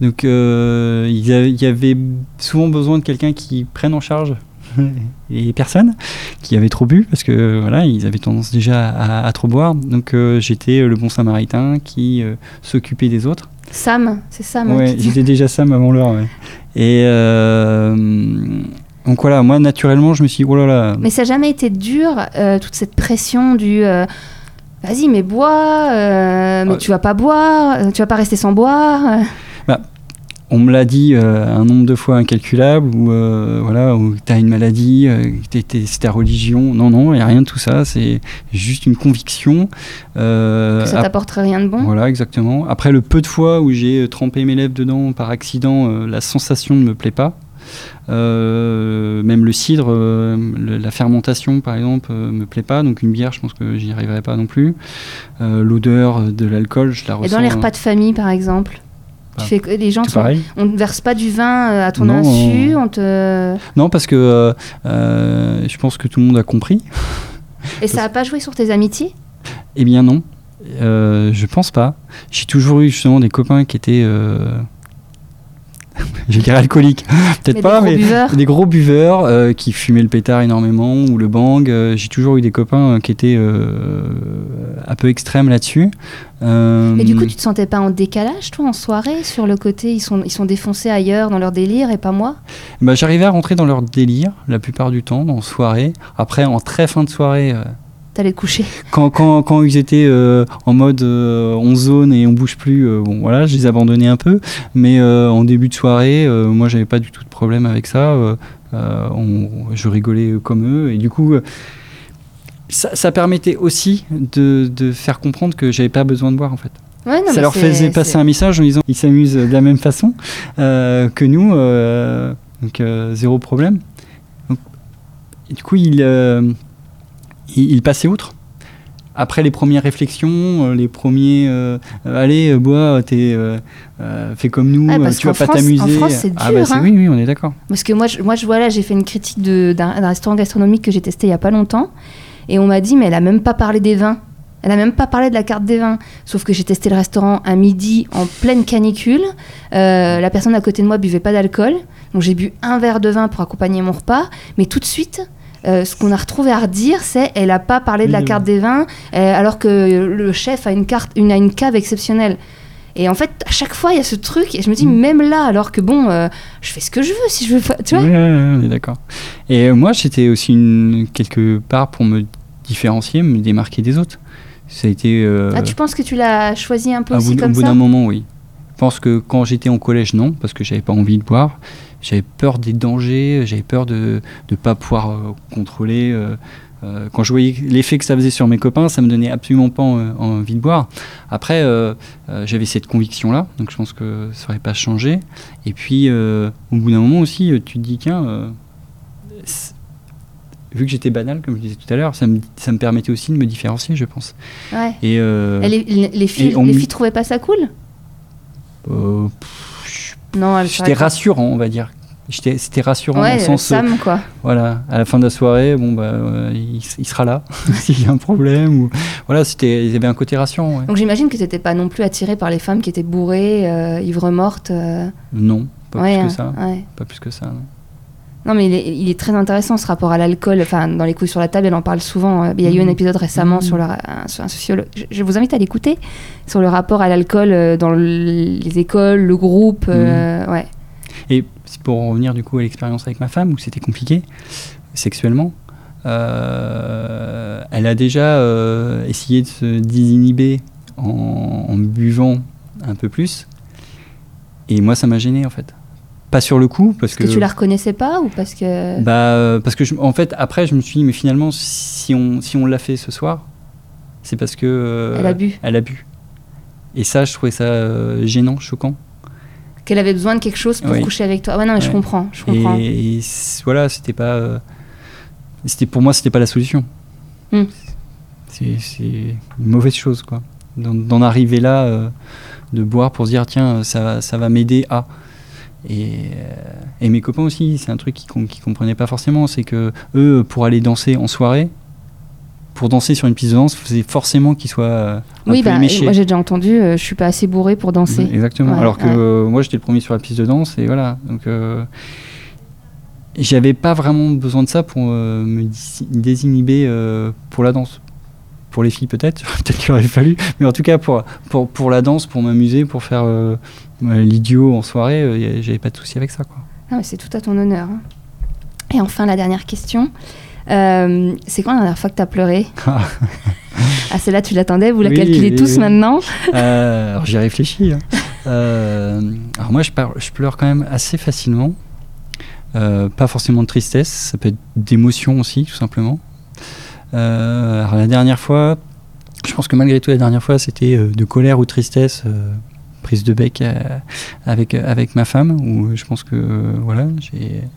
Donc, euh, il y avait souvent besoin de quelqu'un qui prenne en charge les personnes qui avaient trop bu, parce que voilà, ils avaient tendance déjà à, à trop boire. Donc, euh, j'étais le bon samaritain qui s'occupait des autres. Sam, c'est Sam. Ouais, j'étais déjà Sam avant l'heure. ouais. Et donc voilà, moi naturellement, je me suis dit, oh là là. Mais ça n'a jamais été dur, euh, toute cette pression du euh, vas-y, mais bois, euh, mais Ah. tu vas pas boire, euh, tu vas pas rester sans boire. euh. On me l'a dit euh, un nombre de fois incalculable, ou euh, voilà, où t'as une maladie, euh, c'est ta religion. Non, non, il n'y a rien de tout ça. C'est juste une conviction. Que ça ap- t'apporterait rien de bon. Voilà, exactement. Après le peu de fois où j'ai trempé mes lèvres dedans par accident, la sensation ne me plaît pas. Euh, même le cidre, euh, le- la fermentation par exemple, euh, me plaît pas. Donc une bière, je pense que j'y arriverai pas non plus. L'odeur de l'alcool, je la Et ressens. dans les repas de famille, par exemple, tu fais que les gens sont- on ne verse pas du vin à ton Non, insu, on- on te Non, parce que euh, je pense que tout le monde a compris. et ça a pas joué sur tes amitiés? Eh bien non, Euh, je pense pas. J'ai toujours eu justement des copains qui étaient, euh... je dire alcooliques, peut-être Mais pas, des mais buveurs des gros buveurs euh, qui fumaient le pétard énormément ou le bang. Euh, J'ai toujours eu des copains euh, qui étaient un peu extrêmes là-dessus. Et du coup, tu te sentais pas en décalage, toi, en soirée, sur le côté ils sont ils sont défoncés ailleurs dans leur délire et pas moi? Bah, j'arrivais à rentrer dans leur délire la plupart du temps, dans soirée. Après, en très fin de soirée. T'allais te coucher. quand, quand, quand ils étaient euh, en mode euh, on zone et on bouge plus, euh, bon voilà, je les abandonnais un peu. Mais euh, en début de soirée, moi j'avais pas du tout de problème avec ça. on- je rigolais comme eux et du coup. ça, ça permettait aussi de, de faire comprendre que j'avais pas besoin de boire en fait. Ouais, non, ça leur faisait passer un message en disant ils s'amusent de la même façon euh, que nous, euh, donc euh, zéro problème. Donc, et du coup, ils, ils passaient outre. Après les premières réflexions, euh, les premiers euh, allez euh, bois, t'es, euh, euh, fais comme nous, parce tu vas pas France- t'amuser. en France, c'est ah dur, bah c'est- hein. oui, oui, on est d'accord. Parce que moi, je, moi, je voilà, j'ai fait une critique de- d'un restaurant gastronomique que j'ai testé il y a pas longtemps, et on m'a dit, mais elle a même pas parlé des vins. Elle a même pas parlé de la carte des vins. Sauf que j'ai testé le restaurant à midi en pleine canicule. La personne à côté de moi buvait pas d'alcool, donc j'ai bu un verre de vin pour accompagner mon repas. Mais tout de suite, euh, ce qu'on a retrouvé à redire, c'est elle a pas parlé de la Oui, carte des vins, euh, alors que le chef a une carte, une, a une cave exceptionnelle. Et en fait, à chaque fois, il y a ce truc, et je me dis, Mm. même là, alors que bon, euh, je fais ce que je veux si je veux pas, tu vois. Ouais, on est d'accord. Et moi, j'étais aussi une, quelque part pour me différencier, me démarquer des autres. Ça a été. euh, Ah, tu penses que tu l'as choisi un peu aussi bout, au comme bout ça d'un moment, oui. Je pense que quand j'étais en collège, non, parce que j'avais pas envie de boire. J'avais peur des dangers, j'avais peur de ne pas pouvoir euh, contrôler. euh, euh, quand je voyais l'effet que ça faisait sur mes copains, ça me donnait absolument pas en- envie de boire. Après, j'avais cette conviction-là, donc je pense que ça n'aurait pas changé. Et puis, au bout d'un moment aussi, tu te dis, tiens, vu que j'étais banal, comme je disais tout à l'heure, ça me, ça me permettait aussi de me différencier, je pense. Ouais. Et, Et les, les- les filles, et on les me- filles trouvaient pas ça cool? Pff, Non, pas- rassurant, on va dire. J'étais- C'était rassurant dans Ouais, le sens, euh, Sam, quoi. voilà, à la fin de la soirée, bon bah, euh, il, il sera là s'il y a un problème ou voilà, c'était, il y avait un côté rassurant. ouais. Donc j'imagine que t'étais pas non plus attiré par les femmes qui étaient bourrées, euh, ivres mortes. euh, Non, pas ouais, plus hein, que ça, ouais. pas plus que ça. Non. Mais il est, il est très intéressant ce rapport à l'alcool. Enfin, dans les couilles sur la table, elle en parle souvent. Euh, Il y a eu un Mhm. épisode récemment sur, le, un, sur un sociologue. Je, je vous invite à l'écouter sur le rapport à l'alcool euh, dans le- les écoles, le groupe. euh, Mhm. ouais. Et pour en revenir du coup à l'expérience avec ma femme où c'était compliqué sexuellement, euh, elle a déjà euh, essayé de se désinhiber en, en buvant un peu plus. Et moi, ça m'a gêné en fait. Pas sur le coup parce Parce que, tu la reconnaissais pas ou parce que. Bah, euh, parce que je- en fait, après, je me suis dit, mais finalement, si on, si on l'a fait ce soir, c'est parce que. euh, Elle a bu. Elle a bu. Et ça, je trouvais ça euh, gênant, choquant. Qu'elle avait besoin de quelque chose pour Oui. coucher avec toi. Ouais, non, mais je comprends. Je comprends. Et, voilà, c'était pas. euh, c'était pour moi, c'était pas la solution. Hmm. C'est c'est une mauvaise chose, quoi. D'en arriver là, de boire pour se dire, tiens, ça, ça va m'aider à. Et, euh, et mes copains aussi, c'est un truc qu'ils qu'ils comprenaient pas forcément, c'est que eux, pour aller danser en soirée, pour danser sur une piste de danse, il fallait forcément qu'ils soient euh, un oui, peu bah, éméchés. moi j'ai déjà entendu, euh, je suis pas assez bourré pour danser. Exactement. Ouais, Alors que ouais. euh, moi, j'étais le premier sur la piste de danse et voilà. Donc, euh, j'avais pas vraiment besoin de ça pour euh, me désinhiber pour la danse. Pour les filles, peut-être, peut-être qu'il aurait fallu, mais en tout cas pour, pour, pour la danse, pour m'amuser, pour faire l'idiot en soirée, euh, j'avais pas de souci avec ça. Quoi. Ah, c'est tout à ton honneur. hein. Et enfin, la dernière question. Euh, c'est quand la dernière fois que tu as pleuré Ah, celle-là, tu l'attendais, vous la Oui, calculez oui, tous oui. maintenant. Euh, alors j'y réfléchis. hein. Euh, alors moi, je, je pleure quand même assez facilement. Pas forcément de tristesse, ça peut être d'émotion aussi, tout simplement. Alors la dernière fois, je pense que malgré tout, la dernière fois, c'était de colère ou de tristesse, prise de bec euh, avec, avec ma femme, où je pense que euh, voilà,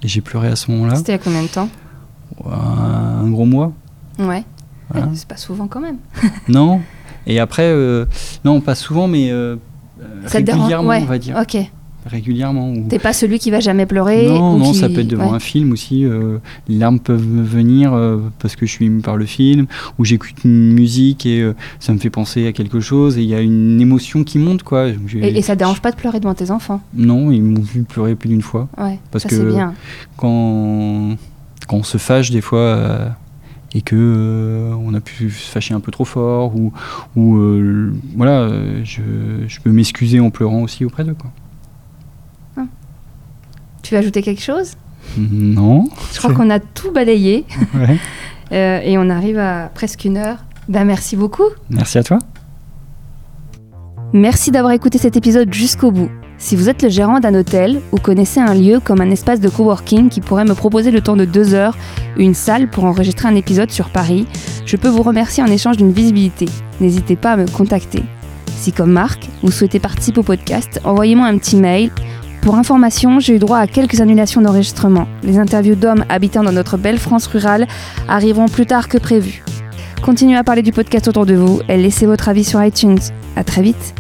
j'ai pleuré à ce moment-là. C'était a combien de temps? Un, un gros mois. Ouais. Voilà. C'est pas souvent quand même. Non. Et après, euh, non, pas souvent, mais euh, Ça te dérange? régulièrement, Ouais. on va dire. Ok. Régulièrement. ou- T'es pas celui qui va jamais pleurer Non, ou non, qui- ça peut être devant ouais. un film aussi. euh, les larmes peuvent me venir euh, parce que je suis ému par le film, ou j'écoute une musique et euh, ça me fait penser à quelque chose et il y a une émotion qui monte, quoi. Et, et ça te dérange pas de pleurer devant tes enfants? Non, ils m'ont vu pleurer plus d'une fois. Ouais. Parce ça que- bien. Quand, quand on se fâche des fois et que euh, on a pu se fâcher un peu trop fort, ou, ou euh, voilà, je, je peux m'excuser en pleurant aussi auprès d'eux, quoi. Tu veux ajouter quelque chose? Non. Je crois qu'on a tout balayé Ouais. euh, et on arrive à presque une heure. Ben merci beaucoup. Merci à toi. Merci d'avoir écouté cet épisode jusqu'au bout. Si vous êtes le gérant d'un hôtel ou connaissez un lieu comme un espace de coworking qui pourrait me proposer le temps de deux heures une salle pour enregistrer un épisode sur Paris, je peux vous remercier en échange d'une visibilité. N'hésitez pas à me contacter. Si comme Marc, vous souhaitez participer au podcast, envoyez-moi un petit mail. Pour information, j'ai eu droit à quelques annulations d'enregistrement. Les interviews d'hommes habitant dans notre belle France rurale arriveront plus tard que prévu. Continuez à parler du podcast autour de vous et laissez votre avis sur iTunes. À très vite.